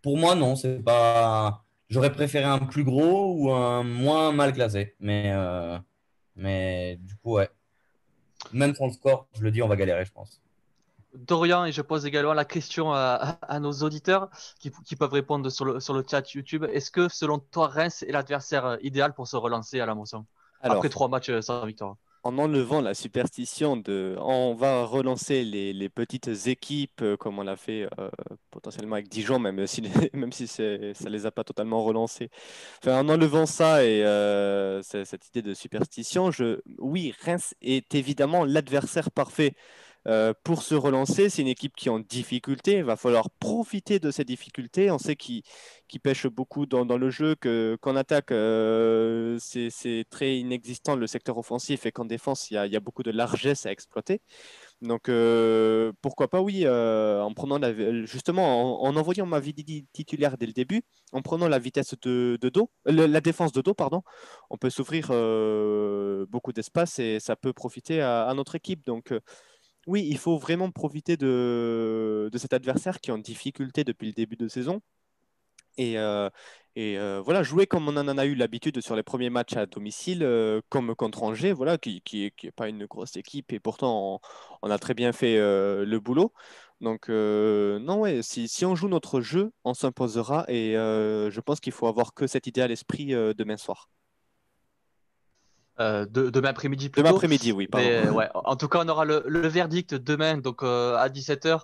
Pour moi, non, c'est pas. J'aurais préféré un plus gros ou un moins mal classé. Mais, euh, mais du coup, ouais. Même sans le score, je le dis, on va galérer, je pense. Dorian, et je pose également la question à, nos auditeurs qui, peuvent répondre sur le, sur le chat YouTube. Est-ce que selon toi, Reims est l'adversaire euh, idéal pour se relancer à la moisson après trois matchs euh, sans victoire en enlevant la superstition de on va relancer les, petites équipes euh, comme on l'a fait potentiellement avec Dijon, même si, même si ça ne les a pas totalement relancés. en enlevant ça et cette idée de superstition, oui, Reims est évidemment l'adversaire parfait euh, pour se relancer, c'est une équipe qui est en difficulté. Il va falloir profiter de ces difficultés. On sait qu'ils pêchent beaucoup dans, le jeu, qu'en attaque, euh, c'est très inexistant le secteur offensif et qu'en défense, il y, a, beaucoup de largesse à exploiter. Donc, euh, pourquoi pas, oui, en prenant justement, en, envoyant ma vie titulaire dès le début, en prenant la vitesse de, dos, la défense de dos, pardon, on peut s'ouvrir beaucoup d'espace et ça peut profiter à, à notre équipe. Donc, oui, il faut vraiment profiter de, cet adversaire qui est en difficulté depuis le début de saison. Et, euh, euh, voilà, jouer comme on en a eu l'habitude sur les premiers matchs à domicile, euh, comme contre Angers, voilà, qui n'est pas une grosse équipe et pourtant on, a très bien fait le boulot. Donc non, ouais, si, si, on joue notre jeu, on s'imposera et je pense qu'il faut avoir que cette idée à l'esprit demain soir. Euh, de, demain après-midi Demain après-midi, oui. ouais, en tout cas, on aura le, verdict demain, donc euh, à 17h.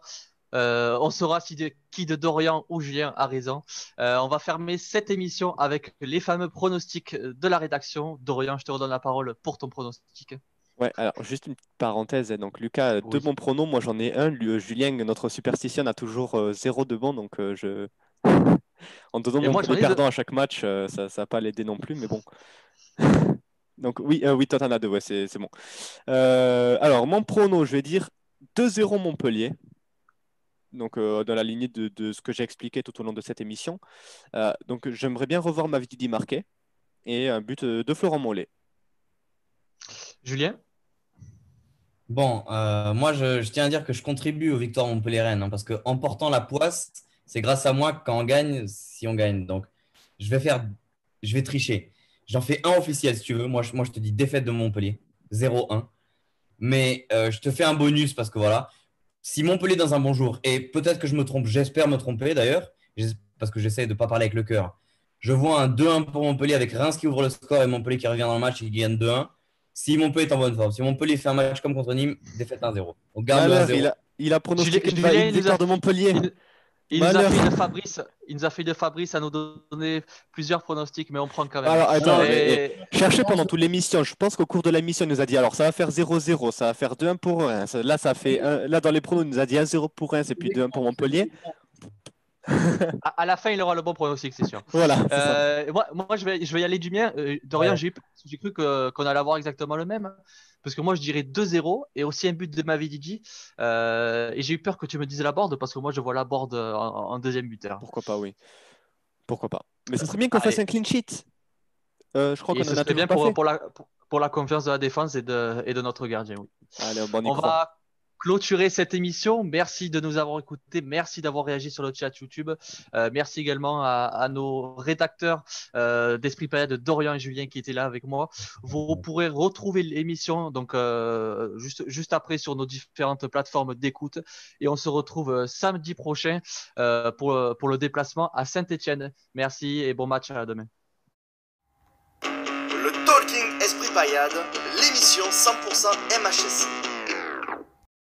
Euh, on saura si de, qui de Dorian ou Julien a raison. on va fermer cette émission avec les fameux pronostics de la rédaction. Dorian, je te redonne la parole pour ton pronostic. Ouais, alors juste une petite parenthèse. Donc Lucas, deux bons pronos, moi j'en ai un. Lui, Julien, notre superstition, a toujours zéro de bon, donc je. en donnant mon perdant à chaque match, ça ne va pas l'aider non plus, mais bon. Donc oui, euh, oui toi t'en as deux, ouais, c'est bon. Euh, alors, mon prono, je vais dire 2-0 Montpellier. Donc, euh, dans la lignée de, ce que j'ai expliqué tout au long de cette émission. donc, j'aimerais bien revoir ma vidéo marquée et un but de Florent Mollet. Julien? Bon, moi, je, tiens à dire que je contribue aux victoires Montpellier-Rennes hein, parce qu'en portant la poisse, c'est grâce à moi quand on gagne, si on gagne. Donc, je vais faire, je vais tricher. J'en fais un officiel si tu veux. Moi, je, moi, je te dis défaite de Montpellier, 0-1. Mais euh, je te fais un bonus parce que voilà, si Montpellier dans un bon jour, et peut-être que je me trompe, j'espère me tromper d'ailleurs, parce que j'essaie de ne pas parler avec le cœur. Je vois un 2-1 pour Montpellier avec Reims qui ouvre le score et Montpellier qui revient dans le match et qui gagne 2-1. Si Montpellier est en bonne forme, si Montpellier fait un match comme contre Nîmes, défaite 1-0. On garde le 0 Il a, il a pronostiqué une victoire de Montpellier. Il nous, a fait de Fabrice, il nous a fait de Fabrice à nous donner plusieurs pronostics, mais on prend quand même. Alors, attends, cherchez pendant toute l'émission. Je pense qu'au cours de l'émission, il nous a dit alors ça va faire 0-0, ça va faire 2-1 pour Reims. Là, ça fait là dans les pronos, il nous a dit 1-0 pour Reims et puis 2-1 pour Montpellier. à, la fin, il aura le bon pronostic, c'est sûr. Voilà. Euh, moi, moi, je vais, je vais y aller du mien. Euh, de rien, j'ai cru qu'on allait avoir exactement le même. Parce que moi, je dirais 2-0 et aussi un but de Mavidiji. Euh, et j'ai eu peur que tu me dises la board parce que moi, je vois la board en, deuxième buteur. Pourquoi pas, oui. Pourquoi pas. Mais ce serait bien qu'on fasse un clean sheet. Euh, je crois qu'on en a bien pour, pour, la, pour, la confiance de la défense et de, et de notre gardien. Oui. Allez, bon, on va clôturer cette émission. Merci de nous avoir écoutés. Merci d'avoir réagi sur le chat YouTube. Euh, merci également à, nos rédacteurs euh, d'Esprit de Dorian et Julien, qui étaient là avec moi. Vous pourrez retrouver l'émission donc euh, juste, juste après sur nos différentes plateformes d'écoute. Et on se retrouve samedi prochain pour, pour le déplacement à Saint-Etienne. Merci et bon match à demain. Le Talking Esprit Payade, l'émission 100% MHS.